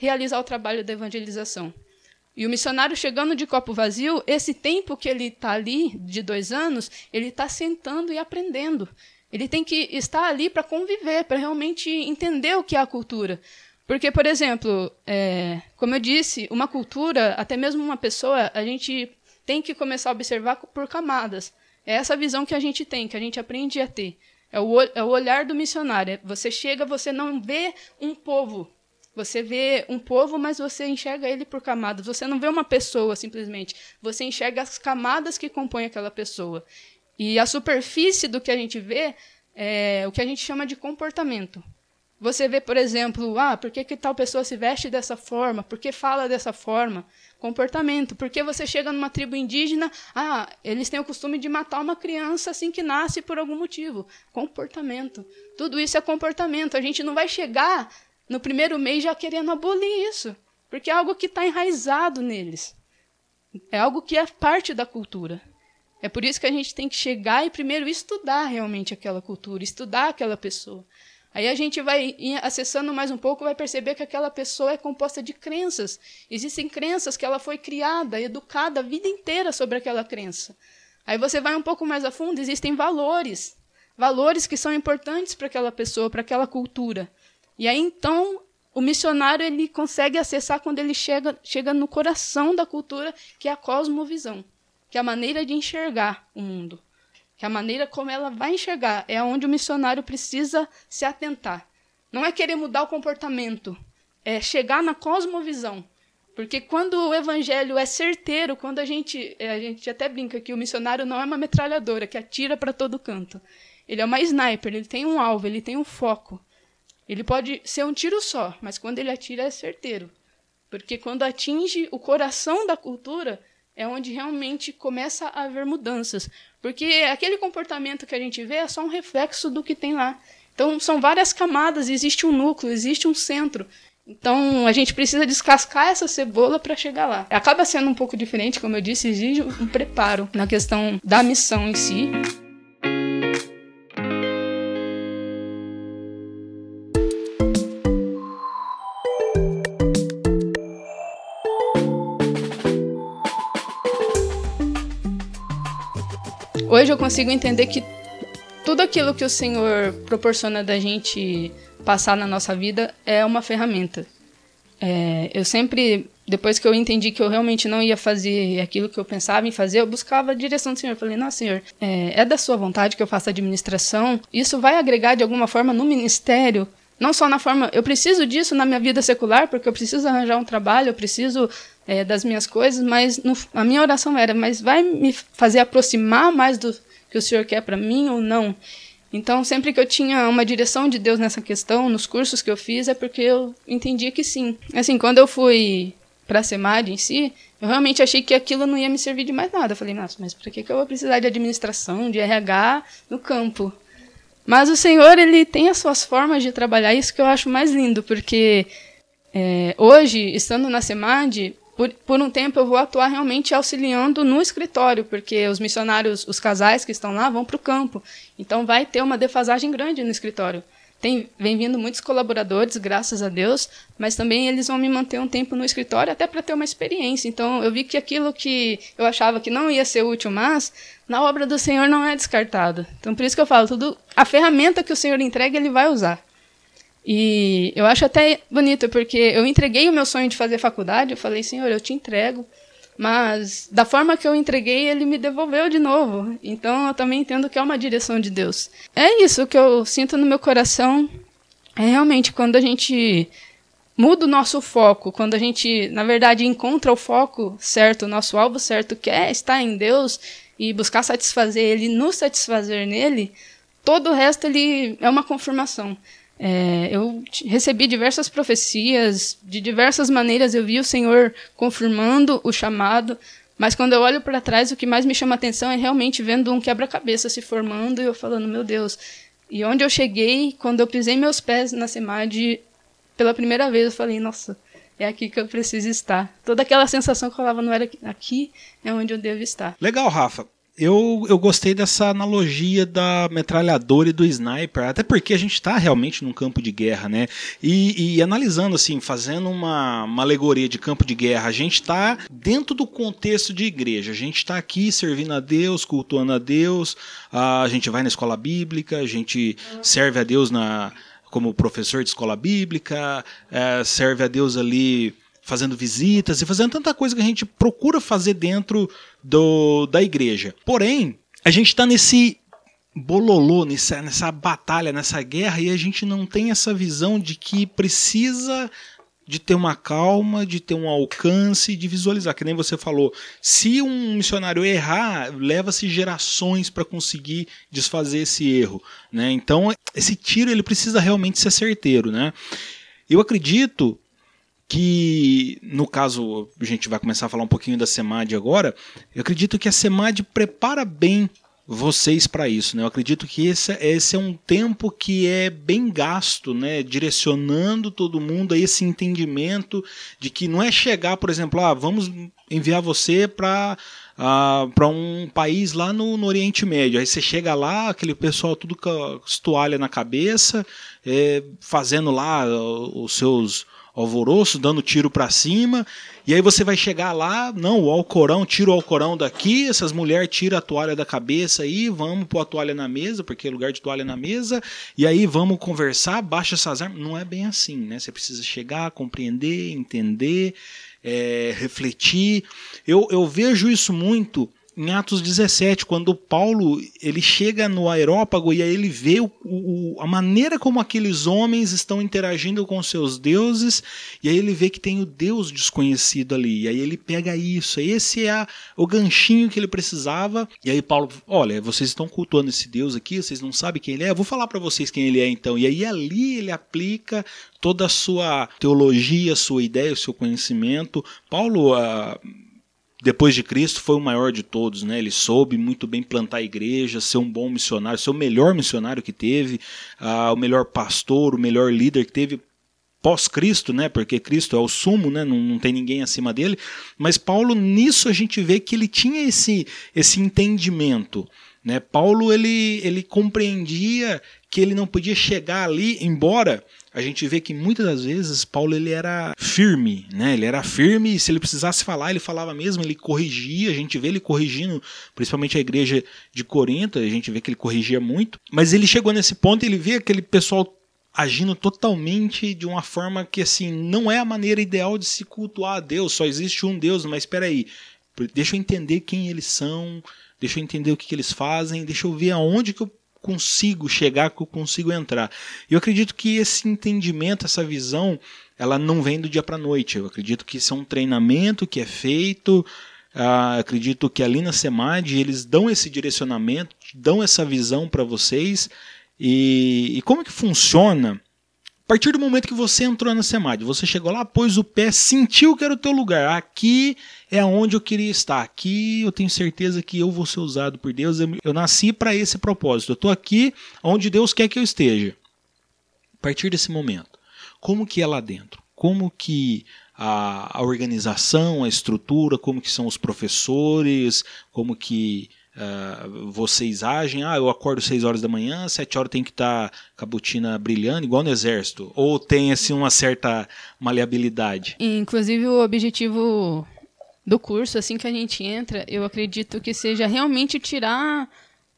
realizar o trabalho da evangelização. E o missionário chegando de copo vazio, esse tempo que ele está ali, de dois anos, ele está sentando e aprendendo. Ele tem que estar ali para conviver, para realmente entender o que é a cultura. Porque, por exemplo, é, como eu disse, uma cultura, até mesmo uma pessoa, a gente tem que começar a observar por camadas. É essa visão que a gente tem, que a gente aprende a ter. É o, é o olhar do missionário. É, você chega, você não vê um povo você vê um povo, mas você enxerga ele por camadas. Você não vê uma pessoa simplesmente. Você enxerga as camadas que compõem aquela pessoa. E a superfície do que a gente vê é o que a gente chama de comportamento. Você vê, por exemplo, ah, por que, que tal pessoa se veste dessa forma? Por que fala dessa forma? Comportamento. Por que você chega numa tribo indígena, ah, eles têm o costume de matar uma criança assim que nasce por algum motivo. Comportamento. Tudo isso é comportamento. A gente não vai chegar no primeiro mês já querendo abolir isso, porque é algo que está enraizado neles. É algo que é parte da cultura. É por isso que a gente tem que chegar e primeiro estudar realmente aquela cultura, estudar aquela pessoa. Aí a gente vai acessando mais um pouco, vai perceber que aquela pessoa é composta de crenças. Existem crenças que ela foi criada, educada a vida inteira sobre aquela crença. Aí você vai um pouco mais a fundo, existem valores. Valores que são importantes para aquela pessoa, para aquela cultura. E aí então o missionário ele consegue acessar quando ele chega, chega no coração da cultura, que é a cosmovisão, que é a maneira de enxergar o mundo, que é a maneira como ela vai enxergar, é onde o missionário precisa se atentar. Não é querer mudar o comportamento, é chegar na cosmovisão. Porque quando o evangelho é certeiro, quando a gente, é, a gente até brinca que o missionário não é uma metralhadora que atira para todo canto. Ele é uma sniper, ele tem um alvo, ele tem um foco. Ele pode ser um tiro só, mas quando ele atira é certeiro. Porque quando atinge o coração da cultura, é onde realmente começa a haver mudanças. Porque aquele comportamento que a gente vê é só um reflexo do que tem lá. Então, são várias camadas, existe um núcleo, existe um centro. Então, a gente precisa descascar essa cebola para chegar lá. Acaba sendo um pouco diferente, como eu disse, exige um preparo na questão da missão em si. Hoje eu consigo entender que tudo aquilo que o Senhor proporciona da gente passar na nossa vida é uma ferramenta. É, eu sempre, depois que eu entendi que eu realmente não ia fazer aquilo que eu pensava em fazer, eu buscava a direção do Senhor. Eu falei, nossa, Senhor, é, é da sua vontade que eu faça administração? Isso vai agregar de alguma forma no ministério? Não só na forma, eu preciso disso na minha vida secular, porque eu preciso arranjar um trabalho, eu preciso é, das minhas coisas, mas no, a minha oração era, mas vai me fazer aproximar mais do que o Senhor quer para mim ou não? Então, sempre que eu tinha uma direção de Deus nessa questão, nos cursos que eu fiz, é porque eu entendia que sim. Assim, quando eu fui para a SEMAD em si, eu realmente achei que aquilo não ia me servir de mais nada. Eu falei, nossa, mas para que, que eu vou precisar de administração, de RH no campo? Mas o Senhor, ele tem as suas formas de trabalhar, isso que eu acho mais lindo, porque é, hoje, estando na SEMAD, por, por, um tempo eu vou atuar realmente auxiliando no escritório, porque os missionários, os casais que estão lá, vão para o campo. Então vai ter uma defasagem grande no escritório. Tem, vem vindo muitos colaboradores, graças a Deus, mas também eles vão me manter um tempo no escritório até para ter uma experiência. Então eu vi que aquilo que eu achava que não ia ser útil, mas na obra do Senhor não é descartado. Então por isso que eu falo, tudo a ferramenta que o Senhor entrega, ele vai usar. E eu acho até bonito, porque eu entreguei o meu sonho de fazer faculdade, eu falei, Senhor, eu te entrego, mas da forma que eu entreguei, ele me devolveu de novo. Então eu também entendo que é uma direção de Deus. É isso que eu sinto no meu coração. É realmente quando a gente muda o nosso foco, quando a gente, na verdade, encontra o foco certo, o nosso alvo certo, que é estar em Deus e buscar satisfazer Ele, nos satisfazer nele, todo o resto ele é uma confirmação. É, eu recebi diversas profecias, de diversas maneiras eu vi o Senhor confirmando o chamado, mas quando eu olho para trás, o que mais me chama atenção é realmente vendo um quebra-cabeça se formando e eu falando, meu Deus. E onde eu cheguei, quando eu pisei meus pés na SEMAD, pela primeira vez eu falei, nossa, é aqui que eu preciso estar. Toda aquela sensação que eu falava, não era aqui, é onde eu devo estar. Legal, Rafa eu, eu gostei dessa analogia da metralhadora e do sniper, até porque a gente está realmente num campo de guerra, né? E, e analisando assim, fazendo uma, uma, alegoria de campo de guerra, a gente está dentro do contexto de igreja. A gente está aqui servindo a Deus, cultuando a Deus, a gente vai na escola bíblica, a gente serve a Deus na como professor de escola bíblica, é, serve a Deus ali fazendo visitas e fazendo tanta coisa que a gente procura fazer dentro do, da igreja. Porém, a gente está nesse bololô, nessa, nessa batalha, nessa guerra, e a gente não tem essa visão de que precisa de ter uma calma, de ter um alcance, de visualizar. Que nem você falou, se um missionário errar, leva-se gerações para conseguir desfazer esse erro. Né? Então, esse tiro ele precisa realmente ser certeiro. Né? Eu acredito que no caso a gente vai começar a falar um pouquinho da SEMAD agora, eu acredito que a SEMAD prepara bem vocês para isso, né? Eu acredito que esse, esse é um tempo que é bem gasto, né? Direcionando todo mundo a esse entendimento de que não é chegar, por exemplo, ah, vamos enviar você para ah, para um país lá no, no, Oriente Médio. Aí você chega lá, aquele pessoal tudo com as toalhas na cabeça, é, fazendo lá os seus alvoroço, dando tiro para cima, e aí você vai chegar lá, não, o Alcorão, tira o Alcorão daqui, essas mulheres tiram a toalha da cabeça aí, vamos pôr a toalha na mesa, porque é lugar de toalha na mesa, e aí vamos conversar, baixa essas armas. Não é bem assim, né? Você precisa chegar, compreender, entender, é, refletir. Eu, eu vejo isso muito em Atos 17, quando Paulo ele chega no aerópago e aí ele vê o, o, a maneira como aqueles homens estão interagindo com seus deuses, e aí ele vê que tem o Deus desconhecido ali, e aí ele pega isso, esse é a, o ganchinho que ele precisava, e aí Paulo, olha, vocês estão cultuando esse Deus aqui, vocês não sabem quem ele é, eu vou falar para vocês quem ele é então, e aí ali ele aplica toda a sua teologia, a sua ideia, o seu conhecimento. Paulo, uh, depois de Cristo foi o maior de todos, né? Ele soube muito bem plantar a igreja, ser um bom missionário, ser o melhor missionário que teve, uh, o melhor pastor, o melhor líder que teve pós-Cristo, né? Porque Cristo é o sumo, né? Não, não tem ninguém acima dele. Mas Paulo nisso a gente vê que ele tinha esse esse entendimento, né? Paulo ele ele compreendia que ele não podia chegar ali, embora a gente vê que muitas das vezes Paulo ele era firme, né? Ele era firme se ele precisasse falar, ele falava mesmo, ele corrigia, a gente vê ele corrigindo, principalmente a igreja de Corinto, a gente vê que ele corrigia muito, mas ele chegou nesse ponto, ele vê aquele pessoal agindo totalmente de uma forma que assim, não é a maneira ideal de se cultuar a Deus, só existe um Deus, mas espera aí, deixa eu entender quem eles são, deixa eu entender o que, que eles fazem, deixa eu ver aonde que eu consigo chegar, que eu consigo entrar. Eu acredito que esse entendimento, essa visão, ela não vem do dia para noite. Eu acredito que isso é um treinamento que é feito. Uh, acredito que ali na SEMAD eles dão esse direcionamento, dão essa visão para vocês. E, e como que funciona partir do momento que você entrou na SEMAD, você chegou lá, pôs o pé, sentiu que era o teu lugar. Aqui é onde eu queria estar. Aqui eu tenho certeza que eu vou ser usado por Deus. Eu, eu nasci para esse propósito. Eu estou aqui onde Deus quer que eu esteja. A partir desse momento, como que é lá dentro? Como que a, a organização, a estrutura, como que são os professores, como que Uh, vocês agem, ah, eu acordo 6 horas da manhã, 7 horas tem que estar tá com a botina brilhando, igual no exército? Ou tem assim uma certa maleabilidade? Inclusive o objetivo do curso, assim que a gente entra, eu acredito que seja realmente tirar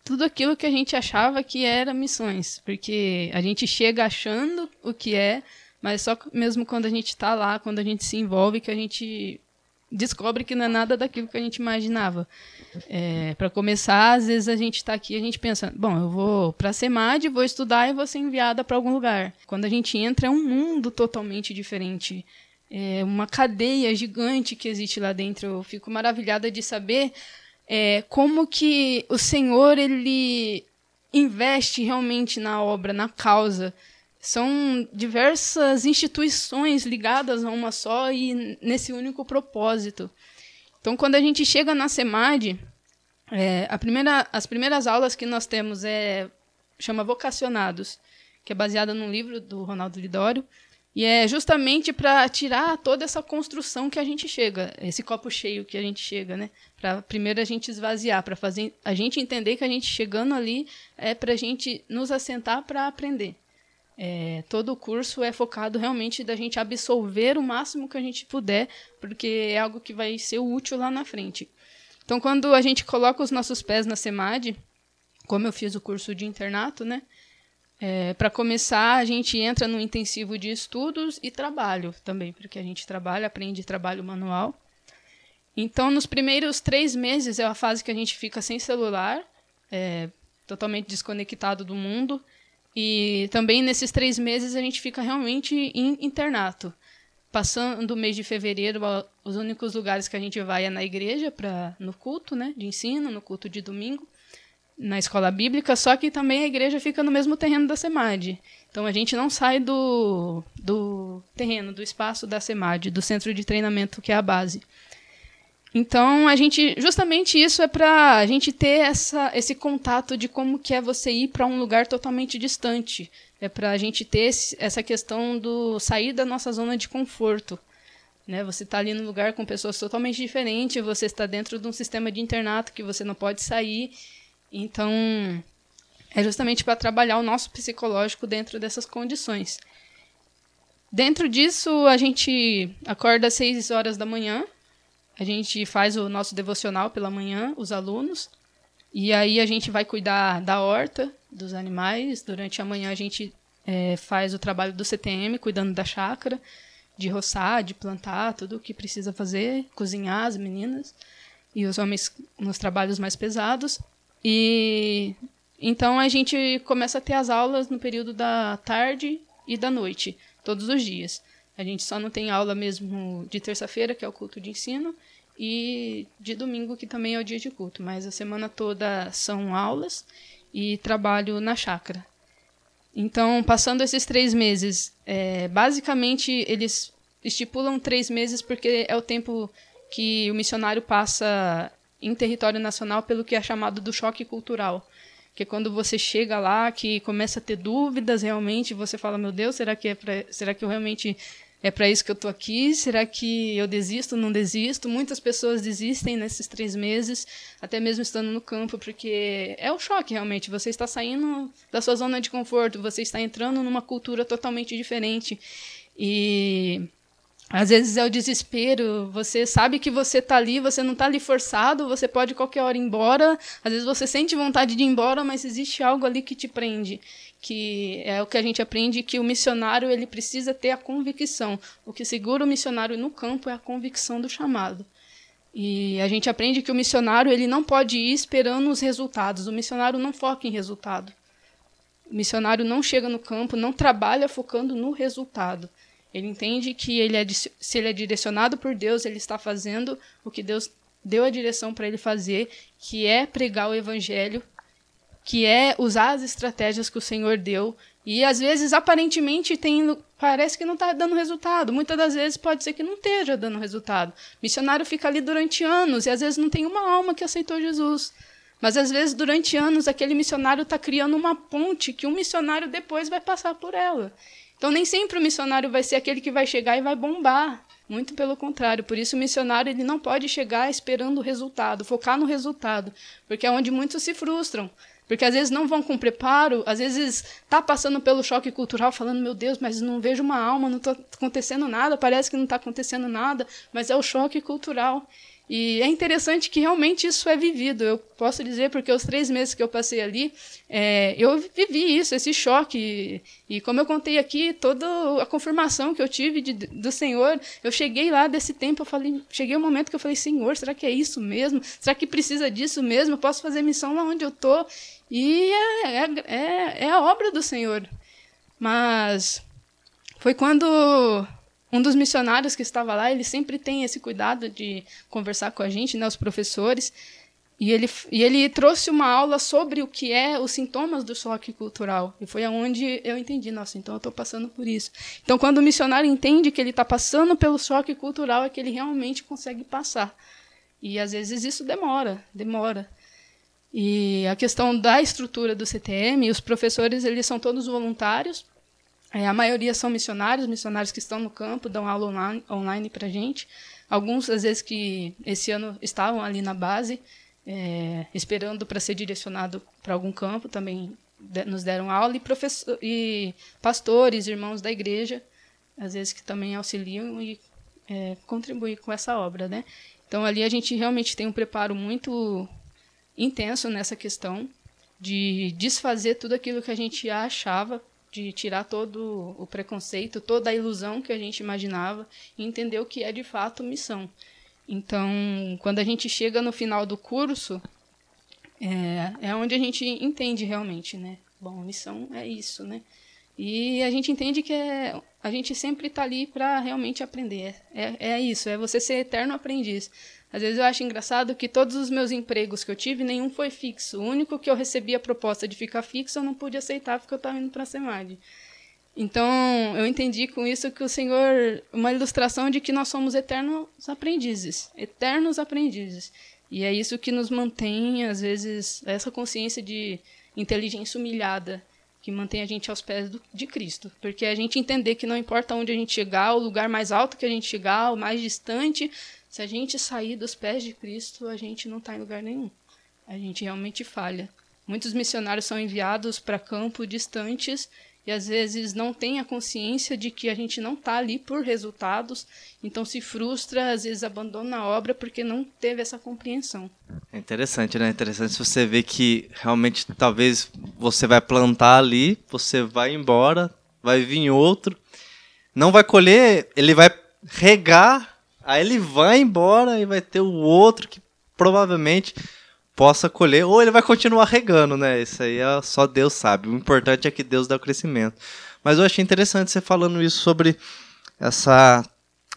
tudo aquilo que a gente achava que era missões, porque a gente chega achando o que é, mas só mesmo quando a gente está lá, quando a gente se envolve, que a gente descobre que não é nada daquilo que a gente imaginava. É, para começar, às vezes a gente está aqui, a gente pensa, bom, eu vou para a SEMAD, vou estudar e vou ser enviada para algum lugar. Quando a gente entra, é um mundo totalmente diferente. É uma cadeia gigante que existe lá dentro. Eu fico maravilhada de saber é, como que o Senhor ele investe realmente na obra, na causa. São diversas instituições ligadas a uma só e nesse único propósito. Então, quando a gente chega na SEMAD, é, a primeira, as primeiras aulas que nós temos é chama Vocacionados, que é baseada num livro do Ronaldo Lidório, e é justamente para tirar toda essa construção que a gente chega, esse copo cheio que a gente chega, né? Para primeiro a gente esvaziar, para fazer a gente entender que a gente chegando ali é para a gente nos assentar para aprender. É, todo o curso é focado realmente da gente absorver o máximo que a gente puder, porque é algo que vai ser útil lá na frente. Então, quando a gente coloca os nossos pés na SEMAD, como eu fiz o curso de internato, né? É, para começar, a gente entra no intensivo de estudos e trabalho também, porque a gente trabalha, aprende trabalho manual. Então, nos primeiros três meses é a fase que a gente fica sem celular, é, totalmente desconectado do mundo. E também nesses três meses a gente fica realmente em internato. Passando o mês de fevereiro, os únicos lugares que a gente vai é na igreja, pra, no culto né, de ensino, no culto de domingo, na escola bíblica, só que também a igreja fica no mesmo terreno da SEMAD. Então a gente não sai do, do terreno, do espaço da SEMAD, do centro de treinamento que é a base. Então, a gente, justamente isso é para a gente ter essa, esse contato de como que é você ir para um lugar totalmente distante. É para a gente ter esse, essa questão do sair da nossa zona de conforto. Né? Você está ali num lugar com pessoas totalmente diferentes, você está dentro de um sistema de internato que você não pode sair. Então, é justamente para trabalhar o nosso psicológico dentro dessas condições. Dentro disso, a gente acorda às 6 horas da manhã, a gente faz o nosso devocional pela manhã, os alunos, e aí a gente vai cuidar da horta, dos animais. Durante a manhã a gente é, faz o trabalho do CTM, cuidando da chácara, de roçar, de plantar, tudo o que precisa fazer, cozinhar as meninas e os homens nos trabalhos mais pesados. E então a gente começa a ter as aulas no período da tarde e da noite, todos os dias. A gente só não tem aula mesmo de terça-feira, que é o culto de ensino, e de domingo, que também é o dia de culto. Mas a semana toda são aulas e trabalho na chácara. Então, passando esses três meses, é, basicamente eles estipulam três meses porque é o tempo que o missionário passa em território nacional pelo que é chamado do choque cultural. Que é quando você chega lá, que começa a ter dúvidas realmente, você fala, meu Deus, será que, é pra, será que eu realmente é para isso que eu tô aqui? Será que eu desisto? Não desisto? Muitas pessoas desistem nesses três meses, até mesmo estando no campo, porque é o um choque realmente. Você está saindo da sua zona de conforto, você está entrando numa cultura totalmente diferente e às vezes é o desespero, você sabe que você está ali, você não está ali forçado, você pode qualquer hora ir embora. Às vezes você sente vontade de ir embora, mas existe algo ali que te prende que é o que a gente aprende que o missionário ele precisa ter a convicção. O que segura o missionário no campo é a convicção do chamado. E a gente aprende que o missionário ele não pode ir esperando os resultados. O missionário não foca em resultado. O missionário não chega no campo, não trabalha focando no resultado. Ele entende que ele é, se ele é direcionado por Deus, ele está fazendo o que Deus deu a direção para ele fazer, que é pregar o evangelho que é usar as estratégias que o Senhor deu e às vezes aparentemente tem parece que não está dando resultado. Muitas das vezes pode ser que não esteja dando resultado. Missionário fica ali durante anos e às vezes não tem uma alma que aceitou Jesus. Mas às vezes durante anos aquele missionário está criando uma ponte que um missionário depois vai passar por ela. Então nem sempre o missionário vai ser aquele que vai chegar e vai bombar. Muito pelo contrário. Por isso o missionário ele não pode chegar esperando o resultado, focar no resultado, porque é onde muitos se frustram. Porque às vezes não vão com preparo, às vezes tá passando pelo choque cultural, falando, meu Deus, mas não vejo uma alma, não está acontecendo nada, parece que não está acontecendo nada, mas é o choque cultural. E é interessante que realmente isso é vivido. Eu posso dizer, porque os três meses que eu passei ali, é, eu vivi isso, esse choque. E, como eu contei aqui, toda a confirmação que eu tive de, do Senhor, eu cheguei lá desse tempo, eu falei, cheguei um momento que eu falei, Senhor, será que é isso mesmo? Será que precisa disso mesmo? Eu posso fazer missão lá onde eu estou? E é, é, é, é a obra do Senhor. Mas foi quando um dos missionários que estava lá, ele sempre tem esse cuidado de conversar com a gente, né, os professores, e ele, e ele trouxe uma aula sobre o que é os sintomas do choque cultural. E foi aonde eu entendi, nossa, então eu estou passando por isso. Então, quando o missionário entende que ele está passando pelo choque cultural, é que ele realmente consegue passar. E às vezes isso demora, demora. E a questão da estrutura do CTM, os professores eles são todos voluntários, é, a maioria são missionários, missionários que estão no campo, dão aula online, online para a gente. Alguns, às vezes, que esse ano estavam ali na base, é, esperando para ser direcionado para algum campo, também de, nos deram aula. E, professor, e pastores, irmãos da igreja, às vezes que também auxiliam e é, contribuem com essa obra. Né? Então, ali a gente realmente tem um preparo muito intenso nessa questão de desfazer tudo aquilo que a gente achava, de tirar todo o preconceito, toda a ilusão que a gente imaginava e entender o que é de fato missão. Então, quando a gente chega no final do curso, é, é onde a gente entende realmente, né? Bom, missão é isso, né? E a gente entende que é, a gente sempre está ali para realmente aprender. É, é isso, é você ser eterno aprendiz. Às vezes eu acho engraçado que todos os meus empregos que eu tive, nenhum foi fixo. O único que eu recebi a proposta de ficar fixo, eu não pude aceitar porque eu estava indo para a SEMAD. Então, eu entendi com isso que o Senhor, uma ilustração de que nós somos eternos aprendizes, eternos aprendizes. E é isso que nos mantém, às vezes, essa consciência de inteligência humilhada, que mantém a gente aos pés do, de Cristo. Porque a gente entender que não importa onde a gente chegar, o lugar mais alto que a gente chegar, o mais distante, se a gente sair dos pés de Cristo, a gente não está em lugar nenhum. A gente realmente falha. Muitos missionários são enviados para campos distantes e às vezes não tem a consciência de que a gente não está ali por resultados, então se frustra, às vezes abandona a obra porque não teve essa compreensão. É interessante, né? É interessante você ver que realmente talvez você vai plantar ali, você vai embora, vai vir outro, não vai colher, ele vai regar Aí ele vai embora e vai ter o outro que provavelmente possa colher, ou ele vai continuar regando, né? Isso aí é só Deus sabe. O importante é que Deus dá o crescimento. Mas eu achei interessante você falando isso sobre essa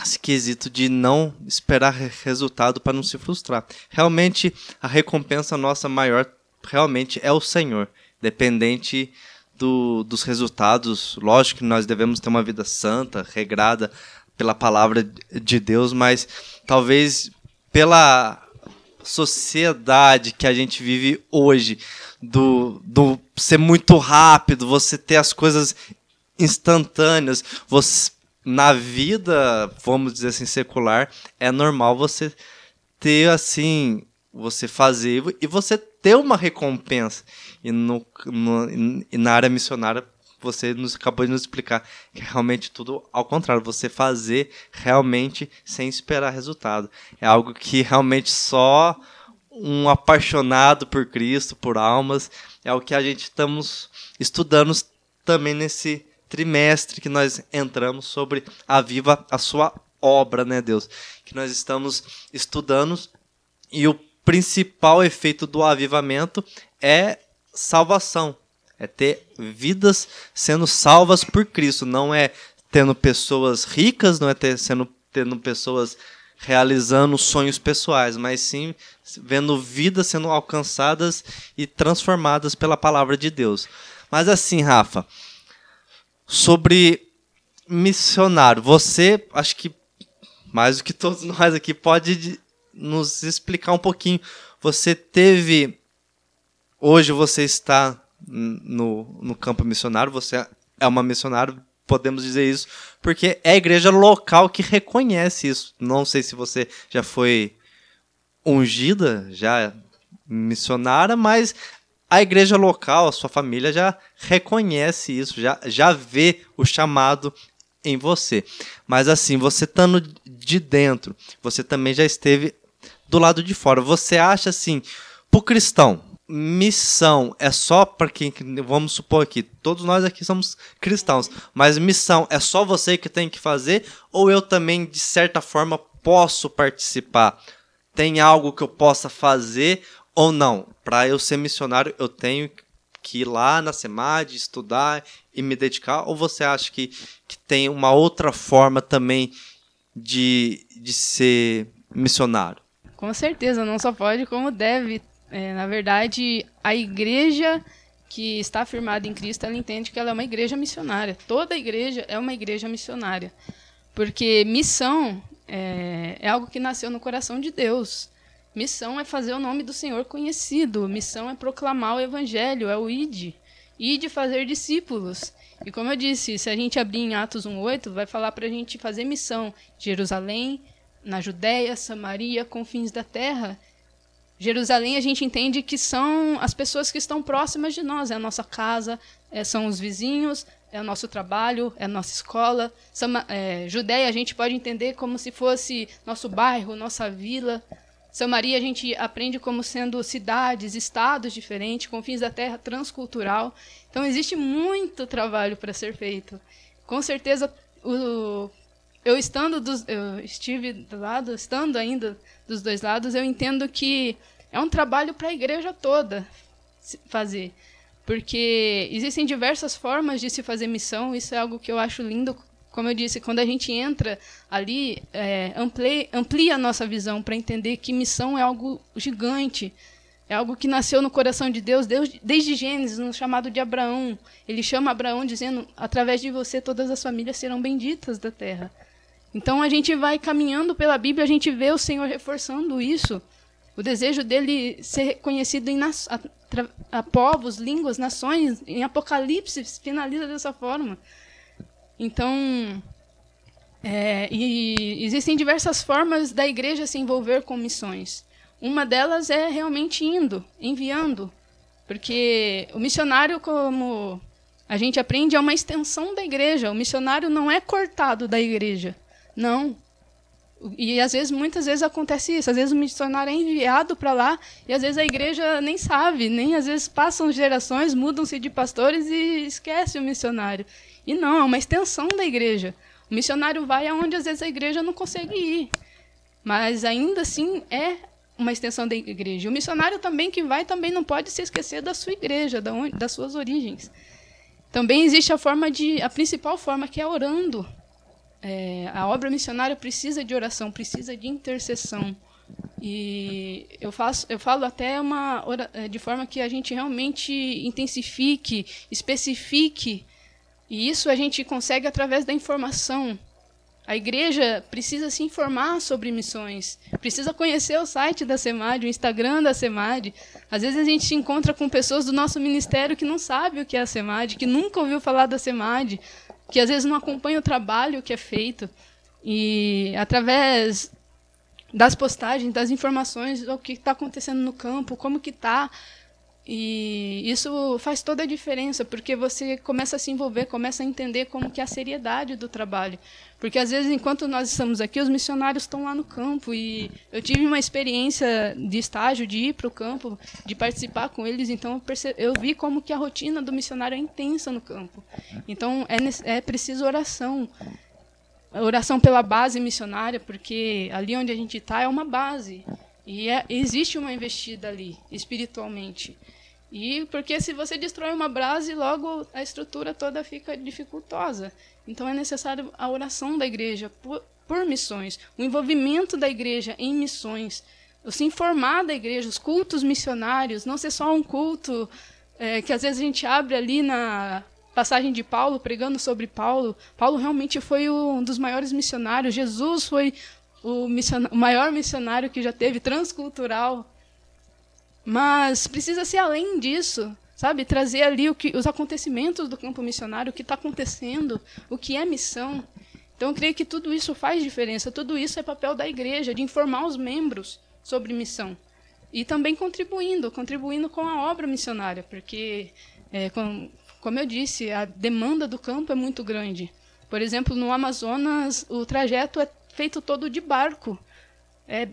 esse quesito de não esperar resultado para não se frustrar. Realmente a recompensa nossa maior realmente é o Senhor, dependente do, dos resultados. Lógico que nós devemos ter uma vida santa, regrada, pela palavra de Deus, mas talvez pela sociedade que a gente vive hoje, do, do ser muito rápido, você ter as coisas instantâneas, você na vida, vamos dizer assim, secular, é normal você ter assim, você fazer e você ter uma recompensa. E, no, no, e na área missionária você nos acabou de nos explicar que é realmente tudo ao contrário, você fazer realmente sem esperar resultado. É algo que realmente só um apaixonado por Cristo, por almas, é o que a gente estamos estudando também nesse trimestre que nós entramos sobre a viva a sua obra, né, Deus? Que nós estamos estudando e o principal efeito do avivamento é salvação, é ter vidas sendo salvas por Cristo. Não é tendo pessoas ricas, não é ter, sendo, tendo pessoas realizando sonhos pessoais, mas sim vendo vidas sendo alcançadas e transformadas pela palavra de Deus. Mas assim, Rafa, sobre missionário, você, acho que mais do que todos nós aqui, pode nos explicar um pouquinho. Você teve. Hoje você está no, no campo missionário, você é uma missionária, podemos dizer isso, porque é a igreja local que reconhece isso. Não sei se você já foi ungida, já missionária, mas a igreja local, a sua família já reconhece isso, já, já vê o chamado em você. Mas assim, você estando de dentro, você também já esteve do lado de fora. Você acha assim, pro cristão, missão é só para quem, vamos supor aqui, todos nós aqui somos cristãos, mas missão é só você que tem que fazer ou eu também de certa forma posso participar? Tem algo que eu possa fazer ou não? Para eu ser missionário, eu tenho que ir lá na SEMAD, estudar e me dedicar? Ou você acha que, que tem uma outra forma também de, de ser missionário? Com certeza, não só pode, como deve é, na verdade, a igreja que está firmada em Cristo, ela entende que ela é uma igreja missionária. Toda igreja é uma igreja missionária. Porque missão é, é algo que nasceu no coração de Deus. Missão é fazer o nome do Senhor conhecido. Missão é proclamar o evangelho, é o id. Id fazer discípulos. E como eu disse, se a gente abrir em Atos 1:8, vai falar para a gente fazer missão Jerusalém, na Judéia, Samaria, confins da terra. Jerusalém a gente entende que são as pessoas que estão próximas de nós, é a nossa casa, é, são os vizinhos, é o nosso trabalho, é a nossa escola. Sama, é, Judéia a gente pode entender como se fosse nosso bairro, nossa vila. Samaria a gente aprende como sendo cidades, estados diferentes, confins da terra transcultural. Então existe muito trabalho para ser feito. Com certeza o, eu estando eu estive do lado, estando ainda dos dois lados, eu entendo que é um trabalho para a igreja toda fazer. Porque existem diversas formas de se fazer missão, isso é algo que eu acho lindo. Como eu disse, quando a gente entra ali, é, amplia, amplia a nossa visão para entender que missão é algo gigante. É algo que nasceu no coração de Deus, Deus desde Gênesis, no chamado de Abraão. Ele chama Abraão dizendo: através de você todas as famílias serão benditas da terra. Então a gente vai caminhando pela Bíblia, a gente vê o Senhor reforçando isso. O desejo dele ser reconhecido em a, a povos, línguas, nações, em Apocalipse finaliza dessa forma. Então, é, e existem diversas formas da igreja se envolver com missões. Uma delas é realmente indo, enviando, porque o missionário, como a gente aprende, é uma extensão da igreja. O missionário não é cortado da igreja. Não. E às vezes, muitas vezes acontece isso. Às vezes o missionário é enviado para lá e às vezes a igreja nem sabe, nem às vezes passam gerações, mudam-se de pastores e esquece o missionário. E não, é uma extensão da igreja. O missionário vai aonde às vezes a igreja não consegue ir. Mas ainda assim é uma extensão da igreja. O missionário também que vai também não pode se esquecer da sua igreja, da onde, das suas origens. Também existe a forma de a principal forma que é orando é, a obra missionária precisa de oração, precisa de intercessão. E eu, faço, eu falo até uma é, de forma que a gente realmente intensifique, especifique. E isso a gente consegue através da informação. A igreja precisa se informar sobre missões, precisa conhecer o site da SEMAD, o Instagram da SEMAD. Às vezes a gente se encontra com pessoas do nosso ministério que não sabem o que é a SEMAD, que nunca ouviu falar da SEMAD, que às vezes não acompanha o trabalho que é feito. E através das postagens, das informações, o que está acontecendo no campo, como que está. E isso faz toda a diferença, porque você começa a se envolver, começa a entender como que é a seriedade do trabalho. Porque às vezes, enquanto nós estamos aqui, os missionários estão lá no campo. E eu tive uma experiência de estágio, de ir para o campo, de participar com eles. Então eu, percebi, eu, vi como que a rotina do missionário é intensa no campo. Então é, é preciso oração. Oração pela base missionária, porque ali onde a gente está é uma base. E é, existe uma investida ali, espiritualmente. E porque se você destrói uma brasa, logo a estrutura toda fica dificultosa. Então é necessário a oração da igreja por, por missões, o envolvimento da igreja em missões, o se informar da igreja, os cultos missionários, não ser só um culto é, que às vezes a gente abre ali na passagem de Paulo, pregando sobre Paulo. Paulo realmente foi um dos maiores missionários. Jesus foi o, o maior missionário que já teve, transcultural. Mas precisa ser além disso, sabe? Trazer ali o que, os acontecimentos do campo missionário, o que está acontecendo, o que é missão. Então, eu creio que tudo isso faz diferença. Tudo isso é papel da igreja, de informar os membros sobre missão. E também contribuindo, contribuindo com a obra missionária, porque, é, com, como eu disse, a demanda do campo é muito grande. Por exemplo, no Amazonas, o trajeto é feito todo de barco. É,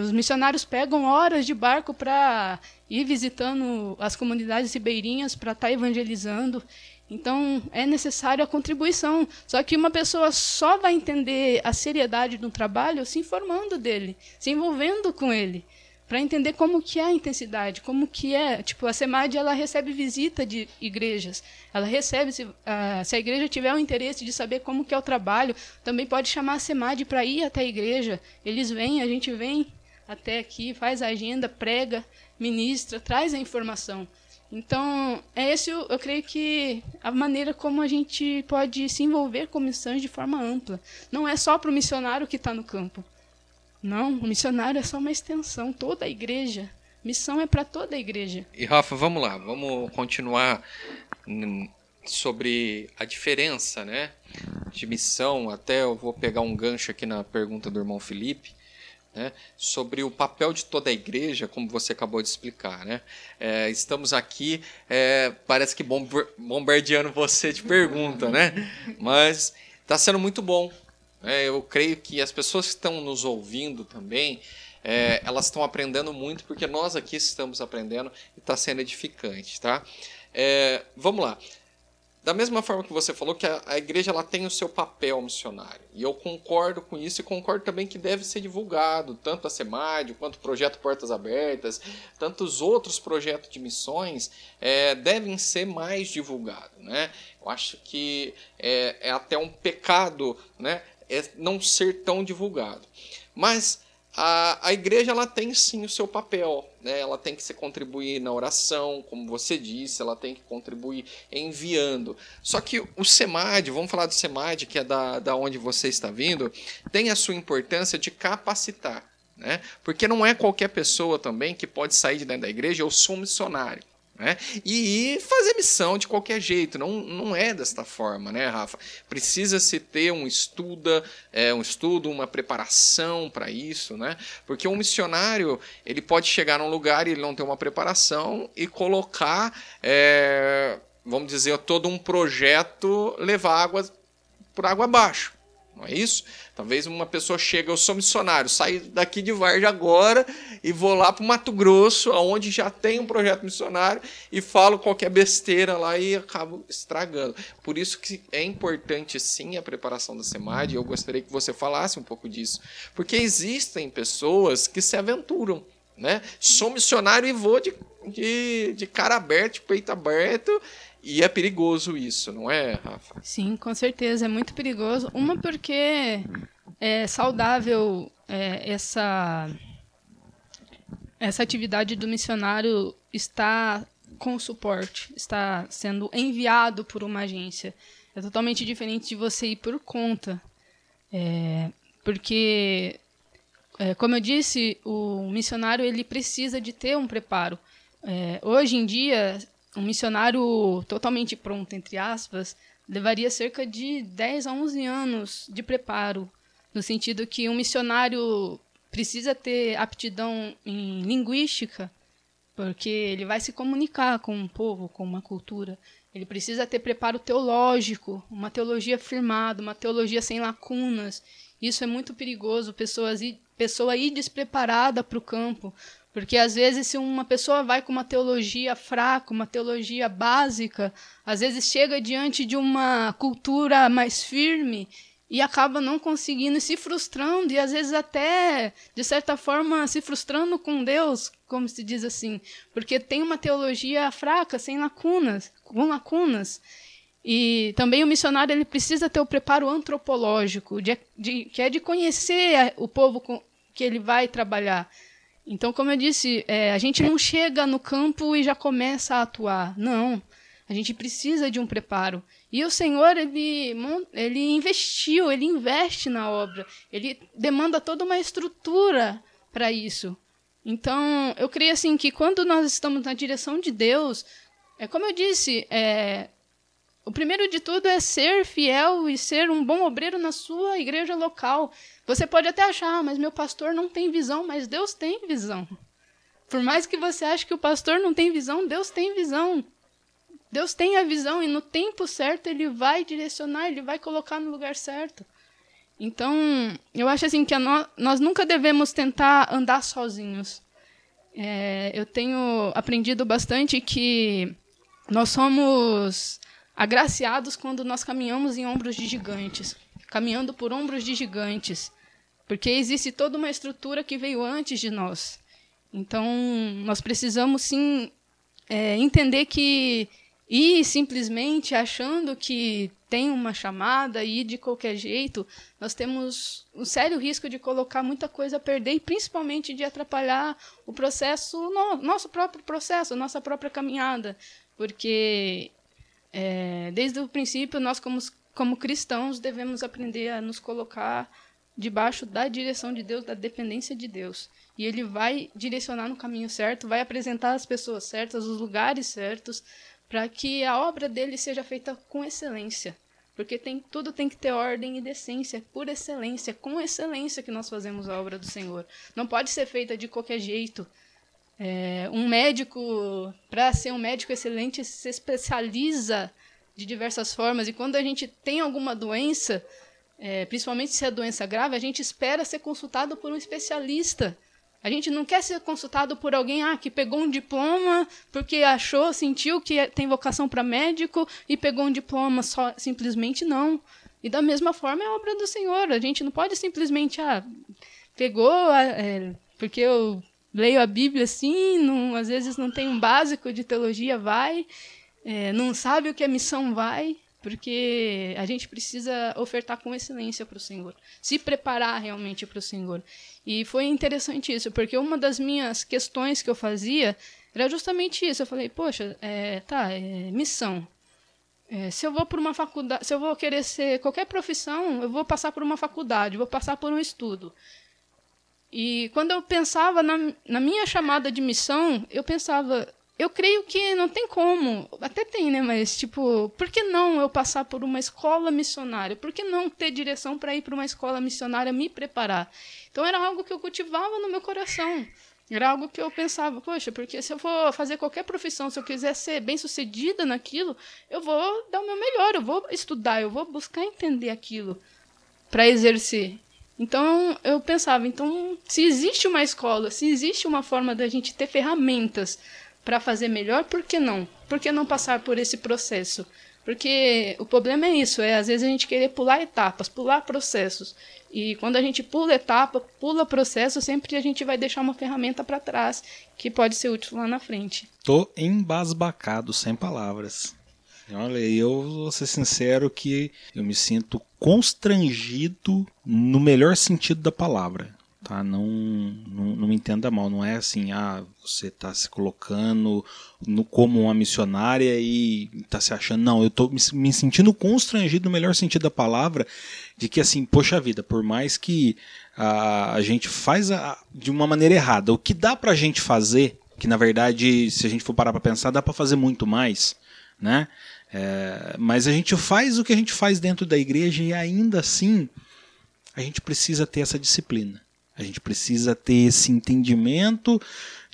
os missionários pegam horas de barco para ir visitando as comunidades ribeirinhas, para estar tá evangelizando. Então, é necessária a contribuição. Só que uma pessoa só vai entender a seriedade do trabalho se informando dele, se envolvendo com ele para entender como que é a intensidade, como que é, tipo, a SEMAD ela recebe visita de igrejas, ela recebe, se, uh, se a igreja tiver o interesse de saber como que é o trabalho, também pode chamar a SEMAD para ir até a igreja, eles vêm, a gente vem até aqui, faz a agenda, prega, ministra, traz a informação. Então, é esse, eu creio que a maneira como a gente pode se envolver com missões de forma ampla. Não é só para o missionário que está no campo. Não, o missionário é só uma extensão, toda a igreja. Missão é para toda a igreja. E Rafa, vamos lá, vamos continuar sobre a diferença, né, de missão. Até eu vou pegar um gancho aqui na pergunta do irmão Felipe. Né, sobre o papel de toda a igreja, como você acabou de explicar. Né? É, estamos aqui, é, parece que bombardeando você de pergunta, né? mas está sendo muito bom é, eu creio que as pessoas que estão nos ouvindo também, é, elas estão aprendendo muito, porque nós aqui estamos aprendendo e está sendo edificante. Tá? É, vamos lá. Da mesma forma que você falou que a, a, igreja ela tem o seu papel missionário. E eu concordo com isso e concordo também que deve ser divulgado, tanto a SEMAD, quanto o projeto Portas Abertas, tantos outros projetos de missões é, devem ser mais divulgados. Né? Eu acho que é, é até um pecado né, é não ser tão divulgado. Mas a, a igreja ela tem sim o seu papel, né? ela tem que se contribuir na oração, como você disse, ela tem que contribuir enviando. Só que o SEMAD, vamos falar do SEMAD, que é da, da onde você está vindo, tem a sua importância de capacitar. Né? Porque não é qualquer pessoa também que pode sair de dentro da igreja, eu sou missionário. Né? E fazer missão de qualquer jeito, não, não é desta forma, né, Rafa? Precisa-se ter um estudo, é, um estudo, uma preparação para isso, né? Porque um missionário ele pode chegar num lugar e ele não ter uma preparação e colocar, é, vamos dizer, todo um projeto levar água por água abaixo. Não é isso? Talvez uma pessoa chega, eu sou missionário, saio daqui de Varja agora e vou lá para o Mato Grosso, onde já tem um projeto missionário, e falo qualquer besteira lá e acabo estragando. Por isso que é importante sim a preparação da SEMAD, e eu gostaria que você falasse um pouco disso. Porque existem pessoas que se aventuram. Né? Sou missionário e vou de, de, de cara aberto, peito aberto, e é perigoso isso, não é, Rafa? Sim, com certeza, é muito perigoso. Uma porque é saudável é, essa essa atividade do missionário está com suporte, está sendo enviado por uma agência. É totalmente diferente de você ir por conta. É, porque, é, como eu disse, o missionário ele precisa de ter um preparo. É, hoje em dia, um missionário totalmente pronto, entre aspas, levaria cerca de 10 a 11 anos de preparo, no sentido que um missionário precisa ter aptidão em linguística, porque ele vai se comunicar com um povo, com uma cultura. Ele precisa ter preparo teológico, uma teologia firmada, uma teologia sem lacunas. Isso é muito perigoso, pessoas pessoa ir despreparada para o campo, porque às vezes, se uma pessoa vai com uma teologia fraca, uma teologia básica, às vezes chega diante de uma cultura mais firme e acaba não conseguindo, se frustrando e às vezes até, de certa forma, se frustrando com Deus, como se diz assim, porque tem uma teologia fraca, sem lacunas, com lacunas. E também o missionário ele precisa ter o preparo antropológico, de, de, que é de conhecer o povo com, que ele vai trabalhar. Então, como eu disse, é, a gente não chega no campo e já começa a atuar. Não. A gente precisa de um preparo. E o Senhor, ele, ele investiu, ele investe na obra. Ele demanda toda uma estrutura para isso. Então, eu creio assim que quando nós estamos na direção de Deus, é como eu disse, é, o primeiro de tudo é ser fiel e ser um bom obreiro na sua igreja local. Você pode até achar, ah, mas meu pastor não tem visão, mas Deus tem visão. Por mais que você ache que o pastor não tem visão, Deus tem visão. Deus tem a visão e no tempo certo ele vai direcionar, ele vai colocar no lugar certo. Então, eu acho assim que no, nós nunca devemos tentar andar sozinhos. É, eu tenho aprendido bastante que nós somos agraciados quando nós caminhamos em ombros de gigantes, caminhando por ombros de gigantes, porque existe toda uma estrutura que veio antes de nós. Então, nós precisamos sim é, entender que e simplesmente achando que tem uma chamada e de qualquer jeito, nós temos um sério risco de colocar muita coisa a perder e principalmente de atrapalhar o processo, no, nosso próprio processo, nossa própria caminhada. Porque é, desde o princípio, nós, como, como cristãos, devemos aprender a nos colocar debaixo da direção de Deus, da dependência de Deus. E Ele vai direcionar no caminho certo, vai apresentar as pessoas certas, os lugares certos, para que a obra dele seja feita com excelência. Porque tem, tudo tem que ter ordem e decência, por excelência, com excelência que nós fazemos a obra do Senhor. Não pode ser feita de qualquer jeito. É, um médico, para ser um médico excelente, se especializa de diversas formas. E quando a gente tem alguma doença, é, principalmente se é doença grave, a gente espera ser consultado por um especialista. A gente não quer ser consultado por alguém ah, que pegou um diploma porque achou, sentiu que tem vocação para médico e pegou um diploma só simplesmente não. E da mesma forma é obra do Senhor. A gente não pode simplesmente ah, pegou é, porque eu leio a Bíblia assim, não, às vezes não tem um básico de teologia, vai, é, não sabe o que é missão, vai, porque a gente precisa ofertar com excelência para o Senhor, se preparar realmente para o Senhor. E foi interessante isso, porque uma das minhas questões que eu fazia era justamente isso. Eu falei, poxa, é, tá, é, missão. É, se eu vou por uma faculdade, se eu vou querer ser qualquer profissão, eu vou passar por uma faculdade, vou passar por um estudo. E quando eu pensava na, na minha chamada de missão, eu pensava, eu creio que não tem como, até tem, né? Mas, tipo, por que não eu passar por uma escola missionária? Por que não ter direção para ir para uma escola missionária, me preparar? Então era algo que eu cultivava no meu coração. Era algo que eu pensava, poxa, porque se eu for fazer qualquer profissão, se eu quiser ser bem sucedida naquilo, eu vou dar o meu melhor, eu vou estudar, eu vou buscar entender aquilo para exercer. Então eu pensava, então se existe uma escola, se existe uma forma da gente ter ferramentas para fazer melhor, por que não? Por que não passar por esse processo? Porque o problema é isso, é às vezes a gente querer pular etapas, pular processos. E quando a gente pula etapa, pula processo, sempre a gente vai deixar uma ferramenta para trás que pode ser útil lá na frente. Tô embasbacado, sem palavras. Olha, eu vou ser sincero que eu me sinto constrangido no melhor sentido da palavra. Tá? Não, não, não me entenda mal, não é assim, ah, você está se colocando no, como uma missionária e está se achando. Não, eu estou me, me, sentindo constrangido no melhor sentido da palavra, de que assim, poxa vida, por mais que a, a gente faz a, de uma maneira errada, o que dá para a gente fazer, que na verdade, se a gente for parar para pensar, dá para fazer muito mais, né? É, mas a gente faz o que a gente faz dentro da igreja e ainda assim a gente precisa ter essa disciplina. A gente precisa ter esse entendimento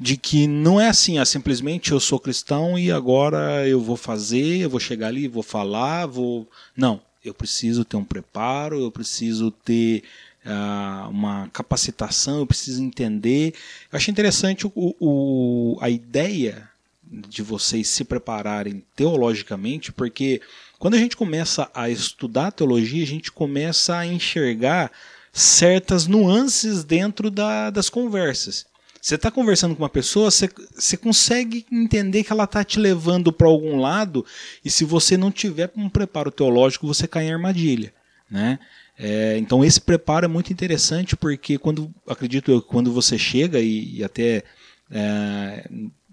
de que não é assim, ah, simplesmente eu sou cristão e agora eu vou fazer, eu vou chegar ali, vou falar, vou. Não, eu preciso ter um preparo, eu preciso ter uh, uma capacitação, eu preciso entender. Eu interessante o, o, a ideia de vocês se prepararem teologicamente, porque quando a gente começa a estudar teologia, a gente começa a enxergar certas nuances dentro da, das conversas. Você está conversando com uma pessoa, você, consegue entender que ela está te levando para algum lado, e se você não tiver um preparo teológico, você cai em armadilha. Né? É, então esse preparo é muito interessante porque quando acredito eu quando você chega e, e até é,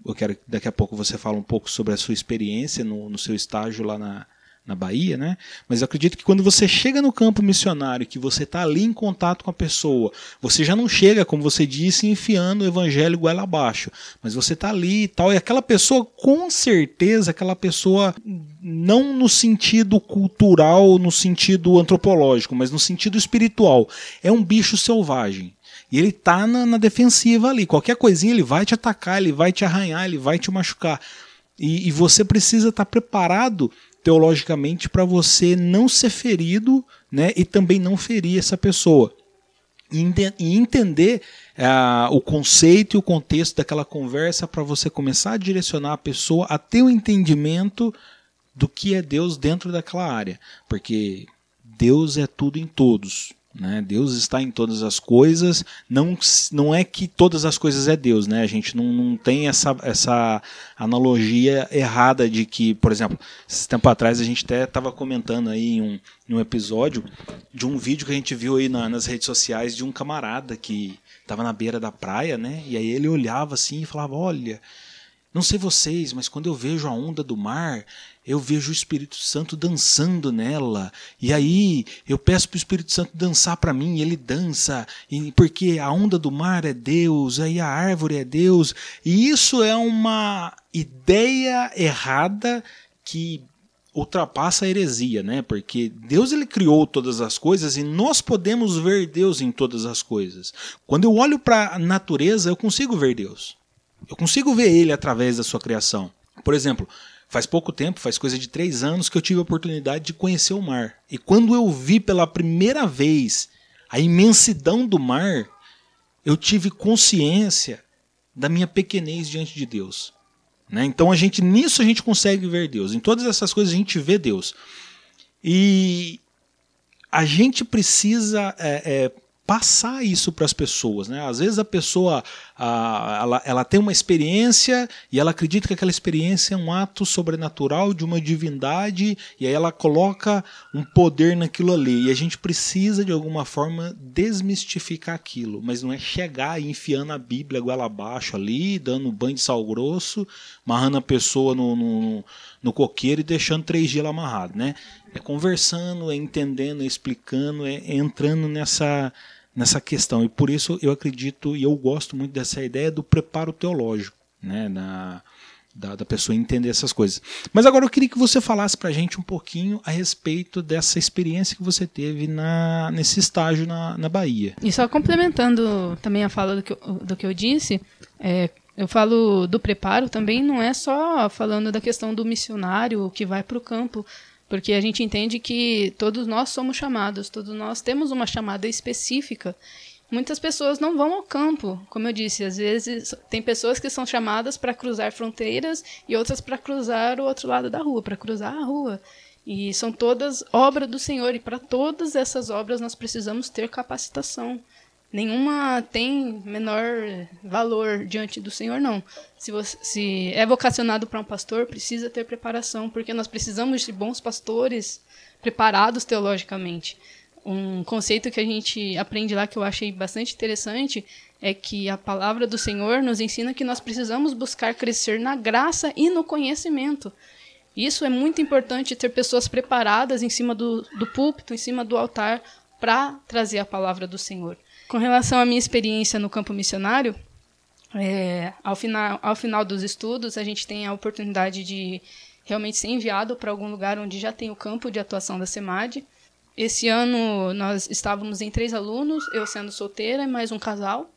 eu quero que daqui a pouco você fala um pouco sobre a sua experiência no, no seu estágio lá na, na Bahia, né? Mas eu acredito que quando você chega no campo missionário, que você está ali em contato com a pessoa, você já não chega, como você disse, enfiando o evangelho goela abaixo, mas você está ali e tal, e aquela pessoa, com certeza, aquela pessoa, não no sentido cultural, no sentido antropológico, mas no sentido espiritual, é um bicho selvagem. E ele tá na, na defensiva ali. Qualquer coisinha ele vai te atacar, ele vai te arranhar, ele vai te machucar. E, e você precisa estar tá preparado teologicamente para você não ser ferido né, e também não ferir essa pessoa. E entender uh, o conceito e o contexto daquela conversa para você começar a direcionar a pessoa a ter o um entendimento do que é Deus dentro daquela área. Porque Deus é tudo em todos. Né? Deus está em todas as coisas, não, não é que todas as coisas é Deus, né? a gente não, não tem essa, essa analogia errada de que, por exemplo, esse tempo atrás a gente até estava comentando aí em um, em um episódio de um vídeo que a gente viu aí na, nas redes sociais de um camarada que estava na beira da praia, né? e aí ele olhava assim e falava: Olha, não sei vocês, mas quando eu vejo a onda do mar, eu vejo o Espírito Santo dançando nela. E aí eu peço para o Espírito Santo dançar para mim, e ele dança, e porque a onda do mar é Deus, aí a árvore é Deus. E isso é uma ideia errada que ultrapassa a heresia, né? Porque Deus ele criou todas as coisas e nós podemos ver Deus em todas as coisas. Quando eu olho para a natureza, eu consigo ver Deus. Eu consigo ver ele através da sua criação. Por exemplo, faz pouco tempo, faz coisa de três anos, que eu tive a oportunidade de conhecer o mar. E quando eu vi pela primeira vez a imensidão do mar, eu tive consciência da minha pequenez diante de Deus. Né? Então a gente nisso a gente consegue ver Deus. Em todas essas coisas a gente vê Deus. E a gente precisa é, é, passar isso para as pessoas. Né? Às vezes a pessoa a, ela, ela tem uma experiência e ela acredita que aquela experiência é um ato sobrenatural de uma divindade e aí ela coloca um poder naquilo ali. E a gente precisa de alguma forma desmistificar aquilo, mas não é chegar e enfiando a Bíblia goela abaixo ali, dando banho de sal grosso, amarrando a pessoa no, no, no coqueiro e deixando três dias amarrado. Né? É conversando, é entendendo, é explicando, é entrando nessa nessa questão. E por isso eu acredito e eu gosto muito dessa ideia do preparo teológico, né? Na, da, da, pessoa entender essas coisas. Mas agora eu queria que você falasse para a gente um pouquinho a respeito dessa experiência que você teve na, nesse estágio na, na Bahia. E só complementando também a fala do que do que eu disse, é, eu falo do preparo também, não é só falando da questão do missionário que vai para o campo, porque a gente entende que todos nós somos chamados, todos nós temos uma chamada específica. Muitas pessoas não vão ao campo, como eu disse, às vezes tem pessoas que são chamadas para cruzar fronteiras e outras para cruzar o outro lado da rua, para cruzar a rua. E são todas obra do Senhor, e para todas essas obras nós precisamos ter capacitação. Nenhuma tem menor valor diante do Senhor, não. Se, você, se é vocacionado para um pastor, precisa ter preparação, porque nós precisamos de bons pastores preparados teologicamente. Um conceito que a gente aprende lá que eu achei bastante interessante é que a palavra do Senhor nos ensina que nós precisamos buscar crescer na graça e no conhecimento. Isso é muito importante ter pessoas preparadas em cima do, do púlpito, em cima do altar, para trazer a palavra do Senhor. Com relação à minha experiência no campo missionário, é, ao, final, ao final dos estudos, a gente tem a oportunidade de realmente ser enviado para algum lugar onde já tem o campo de atuação da SEMAD. Esse ano nós estávamos em três alunos, eu sendo solteira e mais um casal.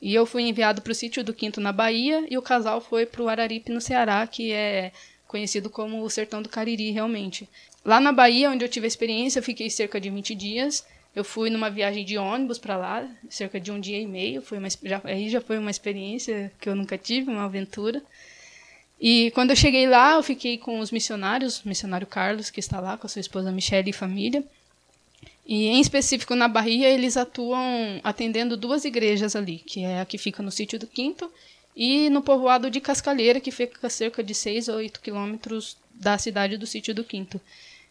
E eu fui enviado para o sítio do Quinto na Bahia e o casal foi para o Araripe no Ceará, que é conhecido como o Sertão do Cariri, realmente. Lá na Bahia, onde eu tive a experiência, eu fiquei cerca de 20 dias eu fui numa viagem de ônibus para lá, cerca de um dia e meio. Foi uma, já, aí já foi uma experiência que eu nunca tive, uma aventura. E quando eu cheguei lá, eu fiquei com os missionários, o missionário Carlos, que está lá com a sua esposa Michelle e família. E em específico na Bahia, eles atuam atendendo duas igrejas ali, que é a que fica no sítio do Quinto e no povoado de Cascalheira, que fica a cerca de 6 a 8 quilômetros da cidade do sítio do Quinto.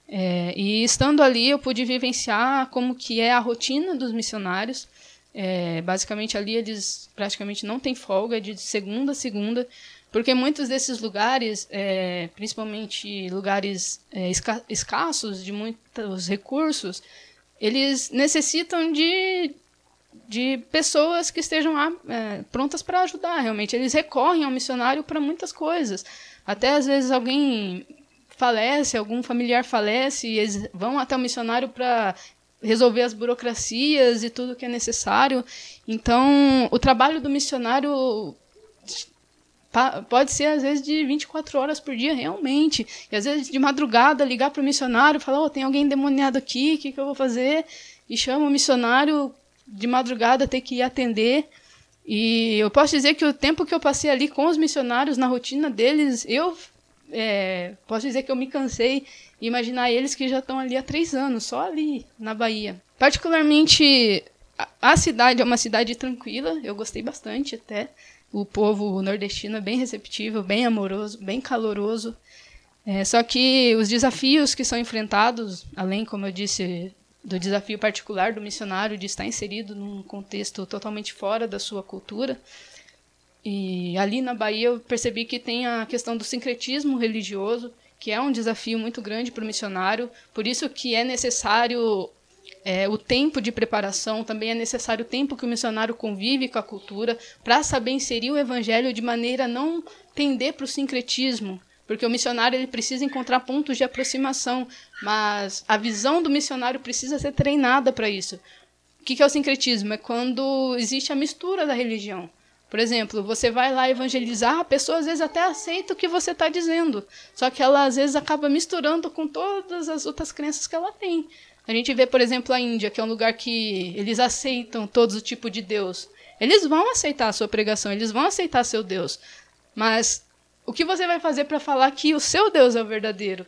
É, e estando ali, eu pude vivenciar como que é a rotina dos missionários. É, basicamente ali eles praticamente não têm folga, é de segunda a segunda, porque muitos desses lugares, é, principalmente lugares é, esca escassos de muitos recursos, eles necessitam de, de pessoas que estejam lá, é, prontas para ajudar, realmente. Eles recorrem ao missionário para muitas coisas. Até às vezes alguém falece, algum familiar falece, e eles vão até o missionário para resolver as burocracias e tudo que é necessário. Então, o trabalho do missionário pode ser às vezes de 24 horas por dia realmente. E às vezes de madrugada ligar para o missionário falar oh, tem alguém endemoniado aqui o que, que eu vou fazer? E chama o missionário de madrugada ter que ir atender. E eu posso dizer que o tempo que eu passei ali com os missionários na rotina deles eu é, posso dizer que eu me cansei de imaginar eles que já estão ali há três anos só ali na Bahia particularmente a, a cidade é uma cidade tranquila eu gostei bastante até o povo nordestino é bem receptivo, bem amoroso, bem caloroso. É, só que os desafios que são enfrentados, além, como eu disse, do desafio particular do missionário de estar inserido num contexto totalmente fora da sua cultura, e ali na Bahia eu percebi que tem a questão do sincretismo religioso, que é um desafio muito grande para o missionário, por isso que é necessário é, o tempo de preparação, também é necessário o tempo que o missionário convive com a cultura para saber inserir o evangelho de maneira a não tender para o sincretismo, porque o missionário ele precisa encontrar pontos de aproximação, mas a visão do missionário precisa ser treinada para isso. O que é o sincretismo? É quando existe a mistura da religião. Por exemplo, você vai lá evangelizar, a pessoa às vezes até aceita o que você está dizendo, só que ela às vezes acaba misturando com todas as outras crenças que ela tem. A gente vê, por exemplo, a Índia, que é um lugar que eles aceitam todos o tipo de Deus. Eles vão aceitar a sua pregação, eles vão aceitar seu Deus. Mas o que você vai fazer para falar que o seu Deus é o verdadeiro?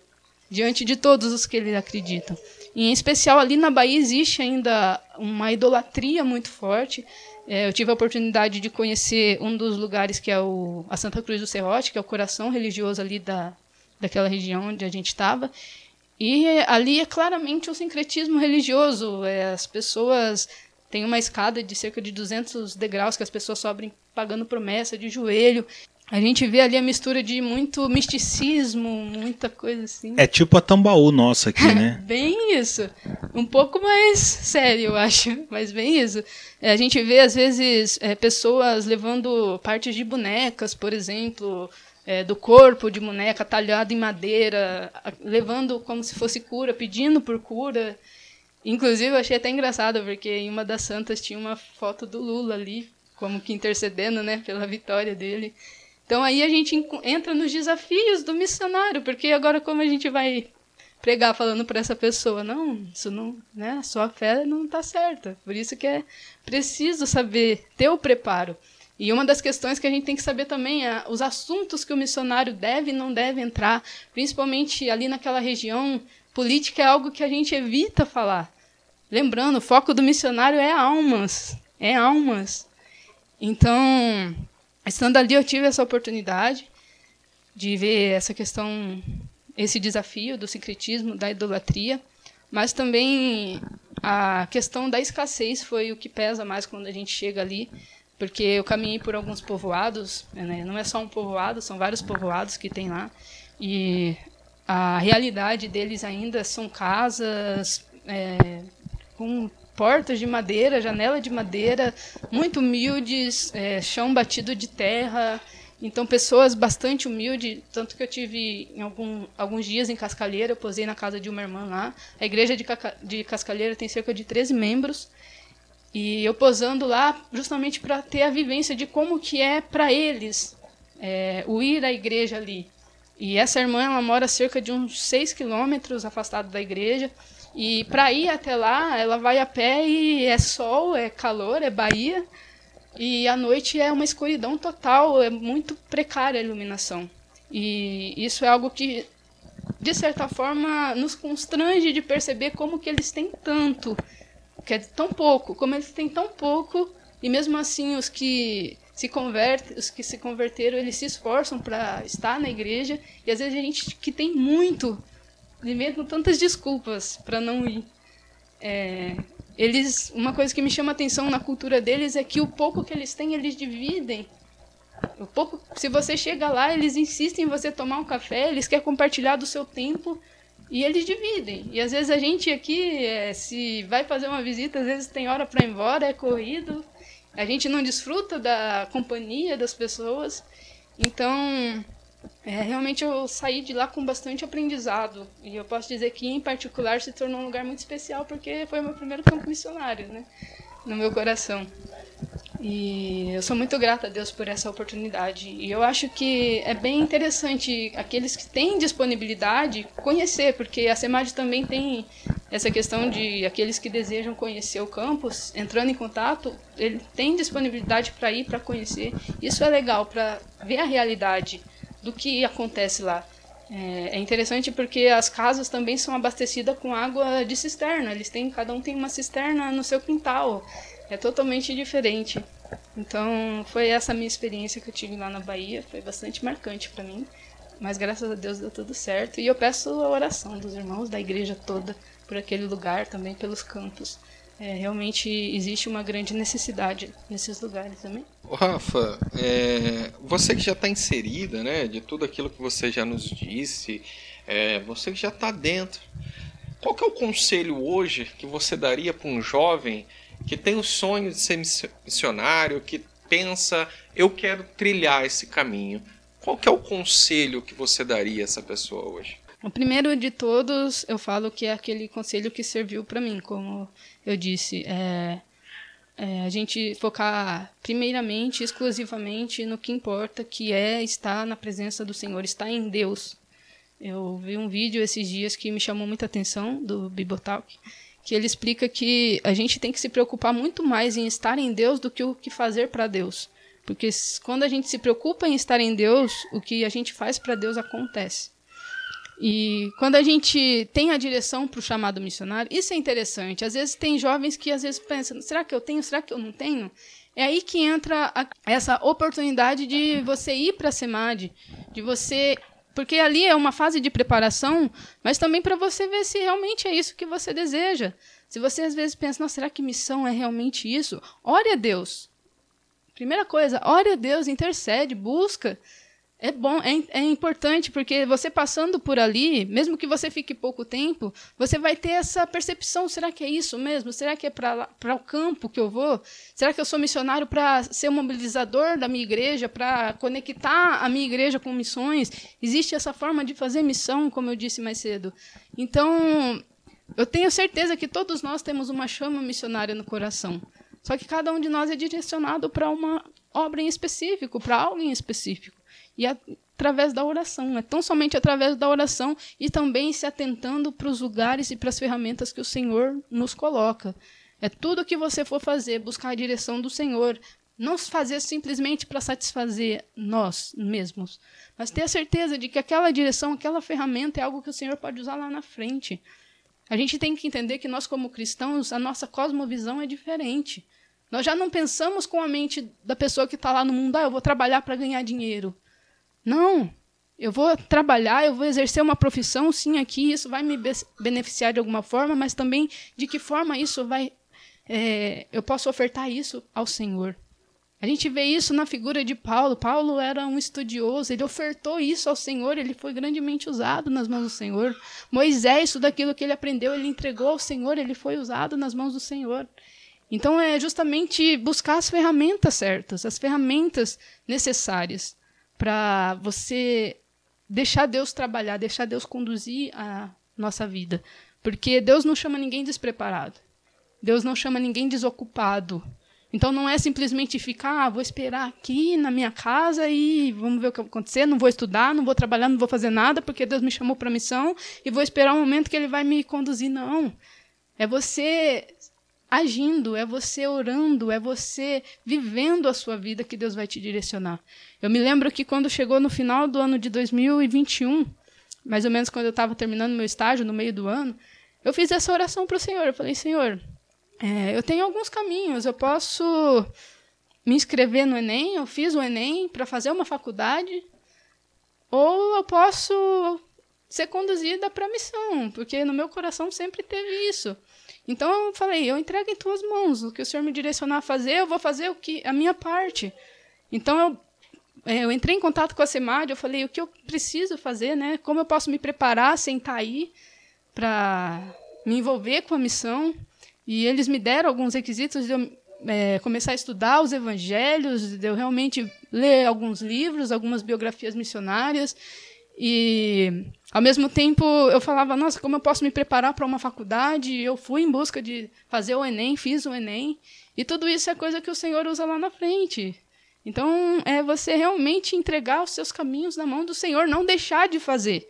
Diante de todos os que eles acreditam. E, em especial, ali na Bahia existe ainda uma idolatria muito forte. É, eu tive a oportunidade de conhecer um dos lugares que é o, a Santa Cruz do Serrote, que é o coração religioso ali da, daquela região onde a gente estava. E ali é claramente o sincretismo religioso. É, as pessoas têm uma escada de cerca de 200 degraus que as pessoas sobem pagando promessa de joelho. A gente vê ali a mistura de muito misticismo, muita coisa assim. É tipo a Tambaú nossa aqui, né? bem isso. Um pouco mais sério, eu acho, mas bem isso. É, a gente vê, às vezes, é, pessoas levando partes de bonecas, por exemplo, é, do corpo de boneca talhado em madeira, levando como se fosse cura, pedindo por cura. Inclusive, eu achei até engraçado, porque em uma das santas tinha uma foto do Lula ali, como que intercedendo né, pela vitória dele. Então aí a gente entra nos desafios do missionário, porque agora como a gente vai pregar falando para essa pessoa, não, isso não, né, a sua fé não está certa. Por isso que é preciso saber ter o preparo. E uma das questões que a gente tem que saber também é os assuntos que o missionário deve e não deve entrar, principalmente ali naquela região. Política é algo que a gente evita falar. Lembrando, o foco do missionário é almas. É almas. Então, estando ali, eu tive essa oportunidade de ver essa questão, esse desafio do secretismo, da idolatria, mas também a questão da escassez foi o que pesa mais quando a gente chega ali porque eu caminhei por alguns povoados, né? não é só um povoado, são vários povoados que tem lá, e a realidade deles ainda são casas é, com portas de madeira, janela de madeira, muito humildes, é, chão batido de terra, então pessoas bastante humildes, tanto que eu tive em algum, alguns dias em Cascalheira, eu posei na casa de uma irmã lá, a igreja de, de Cascalheira tem cerca de 13 membros, e eu posando lá justamente para ter a vivência de como que é para eles é, o ir à igreja ali. E essa irmã ela mora cerca de uns 6 quilômetros afastado da igreja. E para ir até lá, ela vai a pé e é sol, é calor, é Bahia. E à noite é uma escuridão total, é muito precária a iluminação. E isso é algo que, de certa forma, nos constrange de perceber como que eles têm tanto, que é tão pouco, como eles têm tão pouco, e mesmo assim os que se convertem, os que se converteram, eles se esforçam para estar na igreja, e às vezes a gente que tem muito, mesmo tantas desculpas para não ir. É, eles, uma coisa que me chama atenção na cultura deles é que o pouco que eles têm, eles dividem o pouco, se você chega lá, eles insistem em você tomar um café, eles querem compartilhar do seu tempo e eles dividem. E às vezes a gente aqui, é, se vai fazer uma visita, às vezes tem hora para ir embora, é corrido. A gente não desfruta da companhia das pessoas. Então, é, realmente eu saí de lá com bastante aprendizado. E eu posso dizer que, em particular, se tornou um lugar muito especial porque foi o meu primeiro campo missionário, né? No meu coração. E eu sou muito grata a Deus por essa oportunidade. E eu acho que é bem interessante aqueles que têm disponibilidade conhecer, porque a SEMAD também tem essa questão de aqueles que desejam conhecer o campus, entrando em contato, ele tem disponibilidade para ir, para conhecer. Isso é legal, para ver a realidade do que acontece lá. É, é interessante porque as casas também são abastecidas com água de cisterna. Eles têm, cada um tem uma cisterna no seu quintal é totalmente diferente. Então, foi essa minha experiência que eu tive lá na Bahia, foi bastante marcante para mim. Mas graças a Deus deu tudo certo. E eu peço a oração dos irmãos da igreja toda por aquele lugar, também pelos campos. É, realmente existe uma grande necessidade nesses lugares também. Rafa, é, você que já está inserida, né, de tudo aquilo que você já nos disse, é, você que já está dentro, qual que é o conselho hoje que você daria para um jovem que tem o sonho de ser missionário, que pensa, eu quero trilhar esse caminho. Qual que é o conselho que você daria a essa pessoa hoje? O primeiro de todos, eu falo que é aquele conselho que serviu para mim, como eu disse, é, é, a gente focar primeiramente, exclusivamente no que importa, que é estar na presença do Senhor, estar em Deus. Eu vi um vídeo esses dias que me chamou muita atenção do Bibotalk, que ele explica que a gente tem que se preocupar muito mais em estar em Deus do que o que fazer para Deus. Porque quando a gente se preocupa em estar em Deus, o que a gente faz para Deus acontece. E quando a gente tem a direção para o chamado missionário, isso é interessante. Às vezes tem jovens que às vezes pensam: será que eu tenho? Será que eu não tenho? É aí que entra a, essa oportunidade de você ir para a SEMAD, de você porque ali é uma fase de preparação, mas também para você ver se realmente é isso que você deseja. Se você às vezes pensa, será que missão é realmente isso? Ore a Deus. Primeira coisa, ore a Deus, intercede, busca. É bom, é, é, importante, porque você passando por ali, mesmo que você fique pouco tempo, você vai ter essa percepção: será que é isso mesmo? Será que é para o campo que eu vou? Será que eu sou missionário para ser um mobilizador da minha igreja, para conectar a minha igreja com missões? Existe essa forma de fazer missão, como eu disse mais cedo. Então, eu tenho certeza que todos nós temos uma chama missionária no coração. Só que cada um de nós é direcionado para uma obra em específico, para algo em específico e através da oração. É tão somente através da oração e também se atentando para os lugares e para as ferramentas que o Senhor nos coloca. É tudo o que você for fazer, buscar a direção do Senhor. Não fazer simplesmente para satisfazer nós mesmos, mas ter a certeza de que aquela direção, aquela ferramenta é algo que o Senhor pode usar lá na frente. A gente tem que entender que nós, como cristãos, a nossa cosmovisão é diferente. Nós já não pensamos com a mente da pessoa que está lá no mundo, ah, eu vou trabalhar para ganhar dinheiro. Não. Eu vou trabalhar, eu vou exercer uma profissão, sim, aqui, isso vai me beneficiar de alguma forma, mas também de que forma isso vai. É, eu posso ofertar isso ao Senhor. A gente vê isso na figura de Paulo. Paulo era um estudioso, ele ofertou isso ao Senhor, ele foi grandemente usado nas mãos do Senhor. Moisés, tudo aquilo que ele aprendeu, ele entregou ao Senhor, ele foi usado nas mãos do Senhor. Então é justamente buscar as ferramentas certas, as ferramentas necessárias para você deixar Deus trabalhar, deixar Deus conduzir a nossa vida. Porque Deus não chama ninguém despreparado. Deus não chama ninguém desocupado. Então não é simplesmente ficar, ah, vou esperar aqui na minha casa e vamos ver o que vai acontecer, não vou estudar, não vou trabalhar, não vou fazer nada porque Deus me chamou para missão e vou esperar o momento que ele vai me conduzir. Não. É você agindo, é você orando, é você vivendo a sua vida que Deus vai te direcionar. Eu me lembro que quando chegou no final do ano de 2021, mais ou menos quando eu estava terminando meu estágio, no meio do ano, eu fiz essa oração para o Senhor. Eu falei, Senhor, é, eu tenho alguns caminhos, eu posso me inscrever no Enem, eu fiz o Enem para fazer uma faculdade, ou eu posso ser conduzida para a missão, porque no meu coração sempre teve isso. Então eu falei, eu entrego em tuas mãos, o que o Senhor me direcionar a fazer, eu vou fazer o que a minha parte. Então eu é, eu entrei em contato com a CEMAD, eu falei o que eu preciso fazer, né? Como eu posso me preparar sem estar aí para me envolver com a missão. E eles me deram alguns requisitos de eu é, começar a estudar os evangelhos, de eu realmente ler alguns livros, algumas biografias missionárias. E, ao mesmo tempo, eu falava, nossa, como eu posso me preparar para uma faculdade? Eu fui em busca de fazer o Enem, fiz o Enem. E tudo isso é coisa que o Senhor usa lá na frente. Então, é você realmente entregar os seus caminhos na mão do Senhor, não deixar de fazer.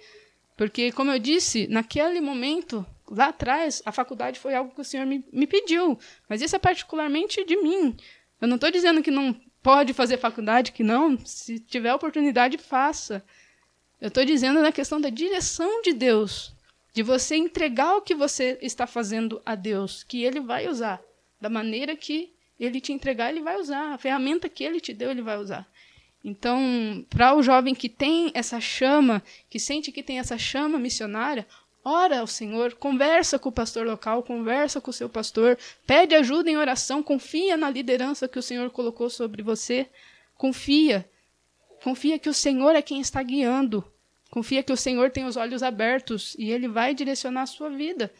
Porque, como eu disse, naquele momento, lá atrás, a faculdade foi algo que o Senhor me, me pediu. Mas isso é particularmente de mim. Eu não estou dizendo que não pode fazer faculdade, que não. Se tiver oportunidade, faça. Eu estou dizendo na questão da direção de Deus. De você entregar o que você está fazendo a Deus, que Ele vai usar. Da maneira que Ele te entregar, Ele vai usar. A ferramenta que Ele te deu, Ele vai usar. Então, para o jovem que tem essa chama, que sente que tem essa chama missionária, ora ao Senhor, conversa com o pastor local, conversa com o seu pastor, pede ajuda em oração, confia na liderança que o Senhor colocou sobre você, confia. Confia que o Senhor é quem está guiando. Confia que o Senhor tem os olhos abertos e ele vai direcionar a sua vida.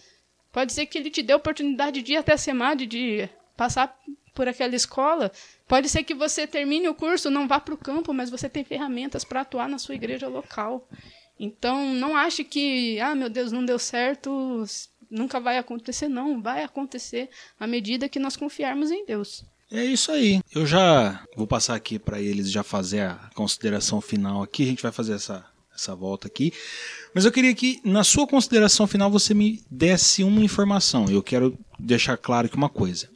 Pode ser que ele te dê a oportunidade de ir até a SEMAD, de passar por aquela escola. Pode ser que você termine o curso, não vá para o campo, mas você tem ferramentas para atuar na sua igreja local. Então, não ache que, ah, meu Deus, não deu certo, nunca vai acontecer. Não, vai acontecer à medida que nós confiarmos em Deus. É isso aí. Eu já vou passar aqui para eles já fazer a consideração final aqui. A gente vai fazer essa, essa volta aqui. Mas eu queria que, na sua consideração final, você me desse uma informação. Eu quero deixar claro que uma coisa.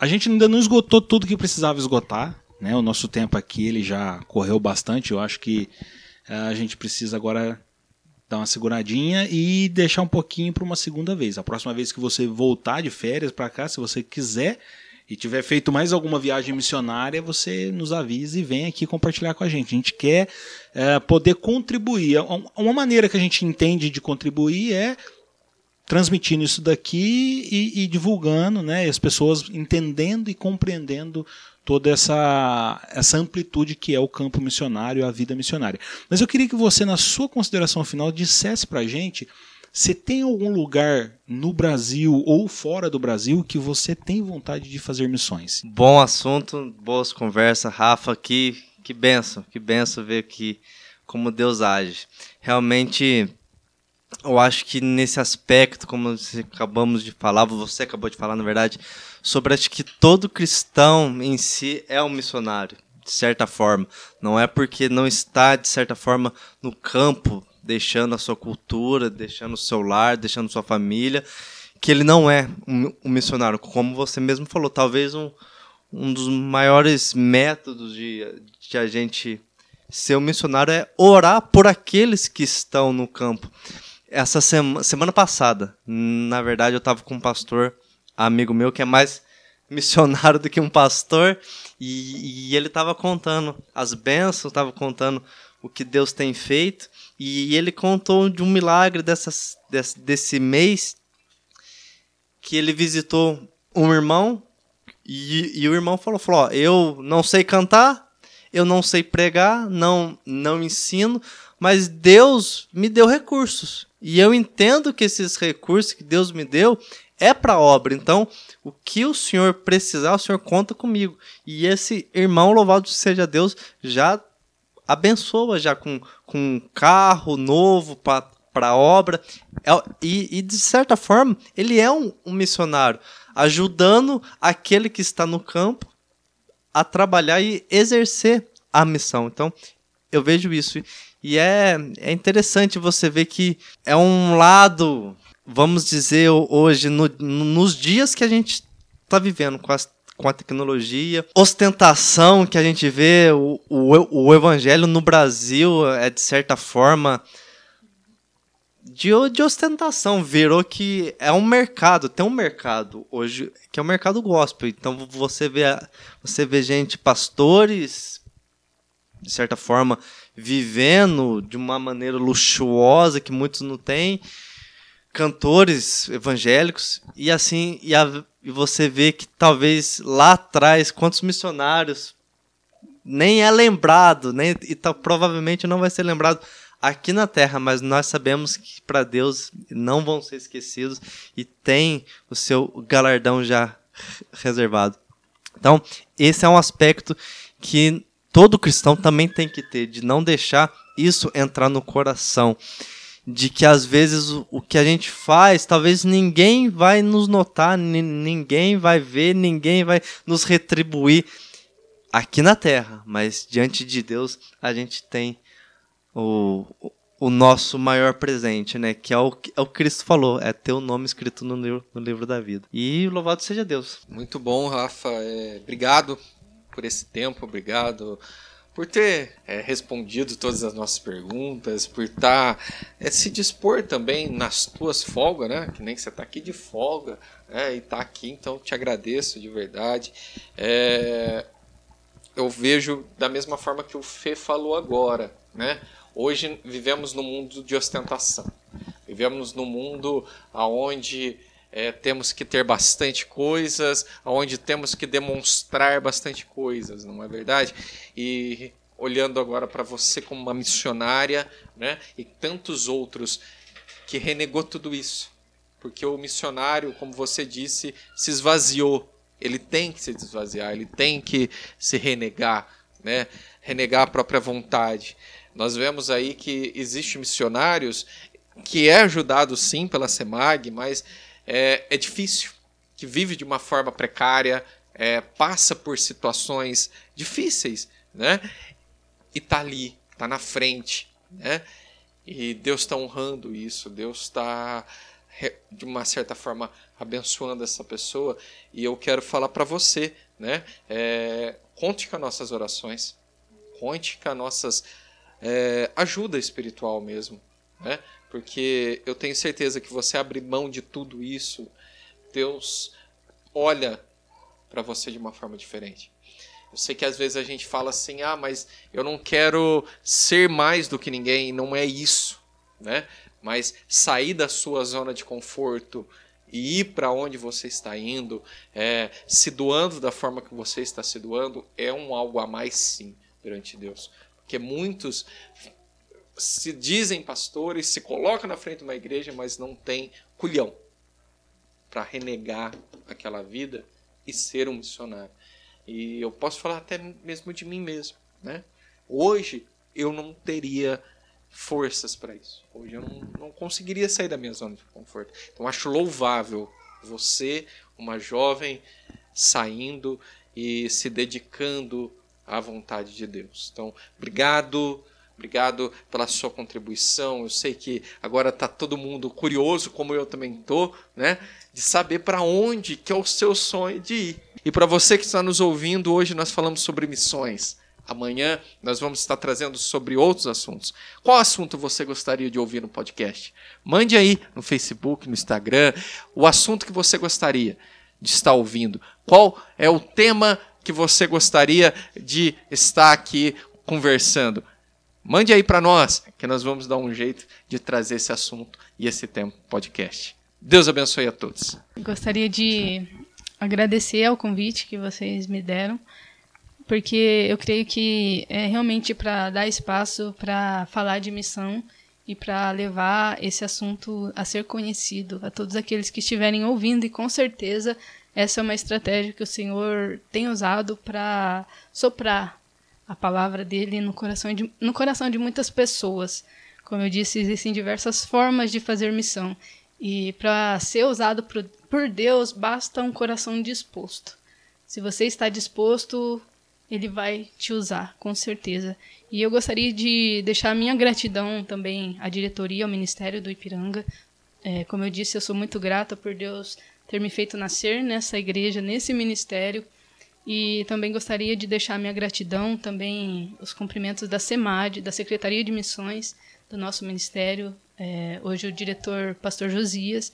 A gente ainda não esgotou tudo que precisava esgotar. Né? O nosso tempo aqui ele já correu bastante. Eu acho que a gente precisa agora dar uma seguradinha e deixar um pouquinho para uma segunda vez. A próxima vez que você voltar de férias para cá, se você quiser e tiver feito mais alguma viagem missionária, você nos avise e vem aqui compartilhar com a gente. A gente quer é, poder contribuir. Uma maneira que a gente entende de contribuir é transmitindo isso daqui e, e divulgando, né, as pessoas entendendo e compreendendo toda essa, essa amplitude que é o campo missionário, a vida missionária. Mas eu queria que você, na sua consideração final, dissesse para a gente se tem algum lugar no Brasil ou fora do Brasil que você tem vontade de fazer missões. Bom assunto, boas conversas, Rafa, que, que benção, que benção ver que como Deus age. Realmente eu acho que nesse aspecto, como acabamos de falar, você acabou de falar, na verdade, sobre acho que todo cristão em si é um missionário, de certa forma. Não é porque não está, de certa forma, no campo, deixando a sua cultura, deixando o seu lar, deixando sua família, que ele não é um, um missionário. Como você mesmo falou, talvez um, um dos maiores métodos de, de a gente ser um missionário é orar por aqueles que estão no campo essa sema, semana passada, na verdade, eu estava com um pastor amigo meu que é mais missionário do que um pastor e, e ele estava contando as bênçãos, estava contando o que Deus tem feito e ele contou de um milagre dessas, desse, desse mês que ele visitou um irmão e, e o irmão falou, falou ó, eu não sei cantar, eu não sei pregar, não, não ensino, mas Deus me deu recursos. E eu entendo que esses recursos que Deus me deu é para a obra. Então, o que o Senhor precisar, o Senhor conta comigo. E esse irmão, louvado seja Deus, já abençoa já com, com um carro novo para a obra. É, e, e, de certa forma, ele é um, um missionário, ajudando aquele que está no campo a trabalhar e exercer a missão. Então, eu vejo isso. E é, é interessante você ver que é um lado, vamos dizer, hoje, no, nos dias que a gente está vivendo com as com a tecnologia, ostentação que a gente vê, o, o, o evangelho no Brasil é de certa forma de, de ostentação, virou que é um mercado, tem um mercado hoje que é o um mercado gospel. Então você vê, você vê gente, pastores, de certa forma, vivendo de uma maneira luxuosa que muitos não têm, cantores evangélicos, e assim, e, a, e você vê que talvez lá atrás, quantos missionários nem é lembrado, nem, e tá, provavelmente não vai ser lembrado aqui na terra, mas nós sabemos que para Deus não vão ser esquecidos e tem o seu galardão já reservado. Então, esse é um aspecto que todo cristão também tem que ter, de não deixar isso entrar no coração. De que às vezes o, que a gente faz, talvez ninguém vai nos notar, ninguém vai ver, ninguém vai nos retribuir aqui na terra, mas diante de Deus a gente tem o, o nosso maior presente, né? Que é o que é o Cristo falou, é ter o nome escrito no livro, no livro da vida. E louvado seja Deus. Muito bom, Rafa. É, obrigado por esse tempo, obrigado por ter é, respondido todas as nossas perguntas, por estar tá, é, se dispor também nas tuas folgas, né? Que nem você está aqui de folga né? e está aqui, então te agradeço de verdade. É, eu vejo da mesma forma que o Fê falou agora, né? Hoje vivemos no mundo de ostentação. Vivemos no mundo onde é, temos que ter bastante coisas, onde temos que demonstrar bastante coisas, não é verdade? E olhando agora para você como uma missionária, né, e tantos outros que renegou tudo isso, porque o missionário, como você disse, se esvaziou. Ele tem que se esvaziar, ele tem que se renegar, né, renegar a própria vontade. Nós vemos aí que existe missionários que é ajudado sim pela SEMAG, mas é, é difícil, que vive de uma forma precária, é, passa por situações difíceis, né? E tá ali, tá na frente, né? E Deus está honrando isso, Deus está de uma certa forma abençoando essa pessoa. E eu quero falar para você, né? É, conte com as nossas orações, conte com as nossas é, ajuda espiritual mesmo, né? Porque eu tenho certeza que você abrir mão de tudo isso, Deus olha para você de uma forma diferente. Eu sei que às vezes a gente fala assim: "Ah, mas eu não quero ser mais do que ninguém", não é isso, né? Mas sair da sua zona de conforto e ir para onde você está indo, é, se doando da forma que você está se doando, é um algo a mais sim perante Deus. Porque muitos se dizem pastores, se colocam na frente de uma igreja, mas não tem culhão para renegar aquela vida e ser um missionário. E eu posso falar até mesmo de mim mesmo, né? Hoje eu não teria forças para isso. Hoje eu não, não conseguiria sair da minha zona de conforto. Então acho louvável você, uma jovem, saindo e se dedicando à vontade de Deus. Então, obrigado, obrigado pela sua contribuição. Eu sei que agora está todo mundo curioso, como eu também estou, né, de saber para onde que é o seu sonho de ir. E para você que está nos ouvindo, hoje nós falamos sobre missões. Amanhã nós vamos estar trazendo sobre outros assuntos. Qual assunto você gostaria de ouvir no podcast? Mande aí no Facebook, no Instagram, o assunto que você gostaria de estar ouvindo. Qual é o tema que você gostaria de estar aqui conversando. Mande aí para nós, que nós vamos dar um jeito de trazer esse assunto e esse tempo podcast. Deus abençoe a todos. Gostaria de agradecer ao convite que vocês me deram, porque eu creio que é realmente para dar espaço para falar de missão e para levar esse assunto a ser conhecido a todos aqueles que estiverem ouvindo e com certeza essa é uma estratégia que o Senhor tem usado para soprar a palavra dele no coração, de, no coração de muitas pessoas. Como eu disse, existem diversas formas de fazer missão. E para ser usado por, por Deus, basta um coração disposto. Se você está disposto, ele vai te usar, com certeza. E eu gostaria de deixar minha gratidão também à diretoria, ao Ministério do Ipiranga. É, como eu disse, eu sou muito grata por Deus ter me feito nascer nessa igreja, nesse ministério. E também gostaria de deixar minha gratidão, também os cumprimentos da SEMAD, da Secretaria de Missões do nosso ministério, é, hoje o diretor Pastor Josias.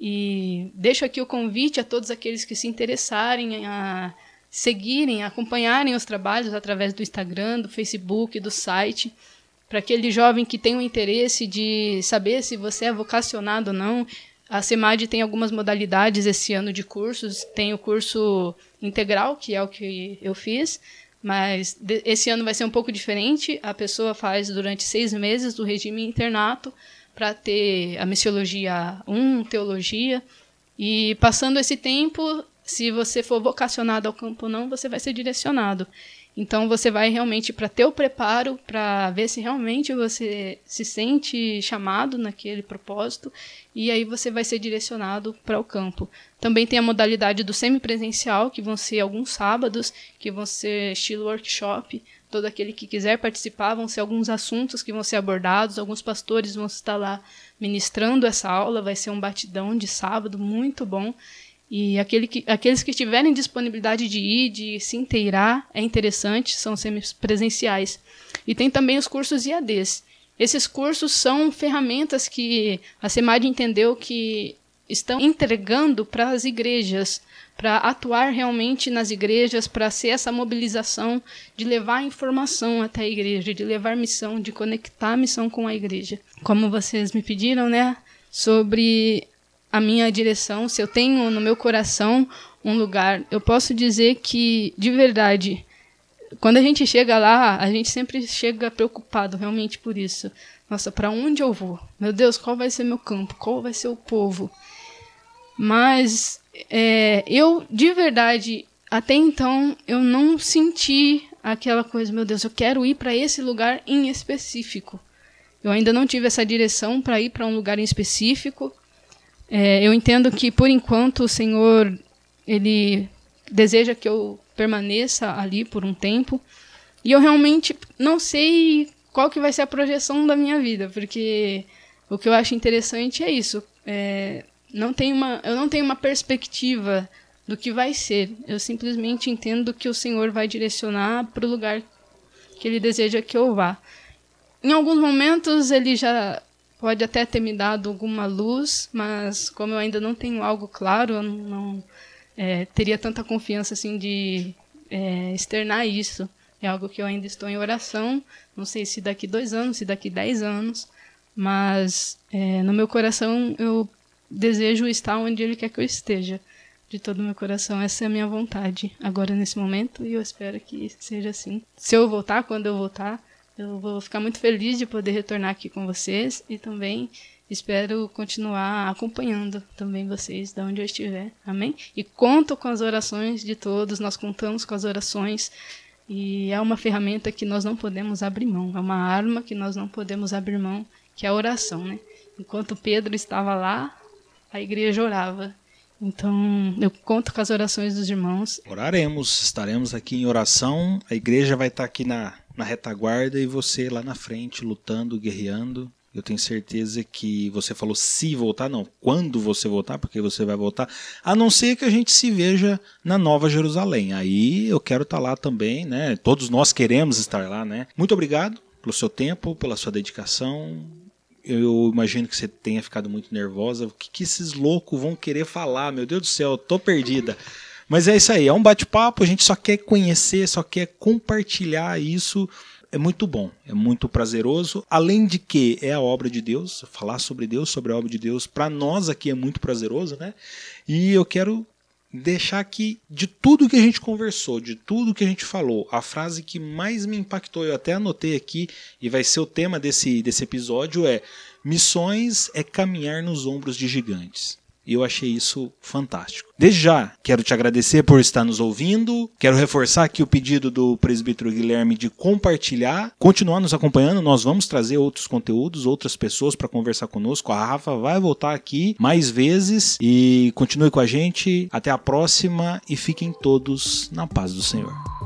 E deixo aqui o convite a todos aqueles que se interessarem a seguirem, acompanharem os trabalhos através do Instagram, do Facebook, do site. Para aquele jovem que tem o interesse de saber se você é vocacionado ou não, a SEMAD tem algumas modalidades esse ano de cursos. Tem o curso integral, que é o que eu fiz, mas esse ano vai ser um pouco diferente. A pessoa faz durante seis meses do regime internato para ter a missiologia 1, teologia. E passando esse tempo, se você for vocacionado ao campo ou não, você vai ser direcionado. Então você vai realmente para ter o preparo, para ver se realmente você se sente chamado naquele propósito, e aí você vai ser direcionado para o campo. Também tem a modalidade do semipresencial, que vão ser alguns sábados, que vão ser estilo workshop. Todo aquele que quiser participar, vão ser alguns assuntos que vão ser abordados, alguns pastores vão estar lá ministrando essa aula, vai ser um batidão de sábado muito bom. E aquele que, aqueles que tiverem disponibilidade de ir, de se inteirar, é interessante, são semipresenciais. E tem também os cursos IADs. Esses cursos são ferramentas que a SEMAD entendeu que estão entregando para as igrejas, para atuar realmente nas igrejas, para ser essa mobilização de levar informação até a igreja, de levar missão, de conectar a missão com a igreja. Como vocês me pediram, né? Sobre a minha direção, se eu tenho no meu coração um lugar, eu posso dizer que, de verdade, quando a gente chega lá, a gente sempre chega preocupado realmente por isso. Nossa, para onde eu vou? Meu Deus, qual vai ser meu campo? Qual vai ser o povo? Mas é, eu, de verdade, até então, eu não senti aquela coisa, meu Deus, eu quero ir para esse lugar em específico. Eu ainda não tive essa direção para ir para um lugar em específico. É, eu entendo que, por enquanto, o Senhor ele deseja que eu permaneça ali por um tempo. E eu realmente não sei qual que vai ser a projeção da minha vida, porque o que eu acho interessante é isso. É, não tem uma, eu não tenho uma perspectiva do que vai ser. Eu simplesmente entendo que o Senhor vai direcionar para o lugar que Ele deseja que eu vá. Em alguns momentos Ele já pode até ter me dado alguma luz, mas como eu ainda não tenho algo claro, eu não é, teria tanta confiança assim de é, externar isso. É algo que eu ainda estou em oração. Não sei se daqui dois anos, se daqui dez anos, mas é, no meu coração eu desejo estar onde Ele quer que eu esteja. De todo o meu coração, essa é a minha vontade agora nesse momento e eu espero que seja assim. Se eu voltar, quando eu voltar, eu vou ficar muito feliz de poder retornar aqui com vocês e também espero continuar acompanhando também vocês de onde eu estiver. Amém? E conto com as orações de todos, nós contamos com as orações e é uma ferramenta que nós não podemos abrir mão, é uma arma que nós não podemos abrir mão, que é a oração, né? Enquanto Pedro estava lá, a igreja orava. Então, eu conto com as orações dos irmãos. Oraremos, estaremos aqui em oração. A igreja vai estar aqui na na retaguarda e você lá na frente lutando, guerreando. Eu tenho certeza que você falou se voltar, não, quando você voltar, porque você vai voltar, a não ser que a gente se veja na Nova Jerusalém. Aí eu quero estar lá também, né? Todos nós queremos estar lá, né? Muito obrigado pelo seu tempo, pela sua dedicação. Eu imagino que você tenha ficado muito nervosa. O que, que esses loucos vão querer falar? Meu Deus do céu, eu tô perdida. Mas é isso aí, é um bate-papo, a gente só quer conhecer, só quer compartilhar isso. É muito bom, é muito prazeroso. Além de que é a obra de Deus, falar sobre Deus, sobre a obra de Deus, para nós aqui é muito prazeroso, né? E eu quero deixar aqui de tudo que a gente conversou, de tudo que a gente falou, a frase que mais me impactou, eu até anotei aqui e vai ser o tema desse, desse episódio é: missões é caminhar nos ombros de gigantes. E eu achei isso fantástico. Desde já, quero te agradecer por estar nos ouvindo. Quero reforçar aqui o pedido do presbítero Guilherme de compartilhar, continuar nos acompanhando. Nós vamos trazer outros conteúdos, outras pessoas para conversar conosco. A Rafa vai voltar aqui mais vezes e continue com a gente. Até a próxima e fiquem todos na paz do Senhor.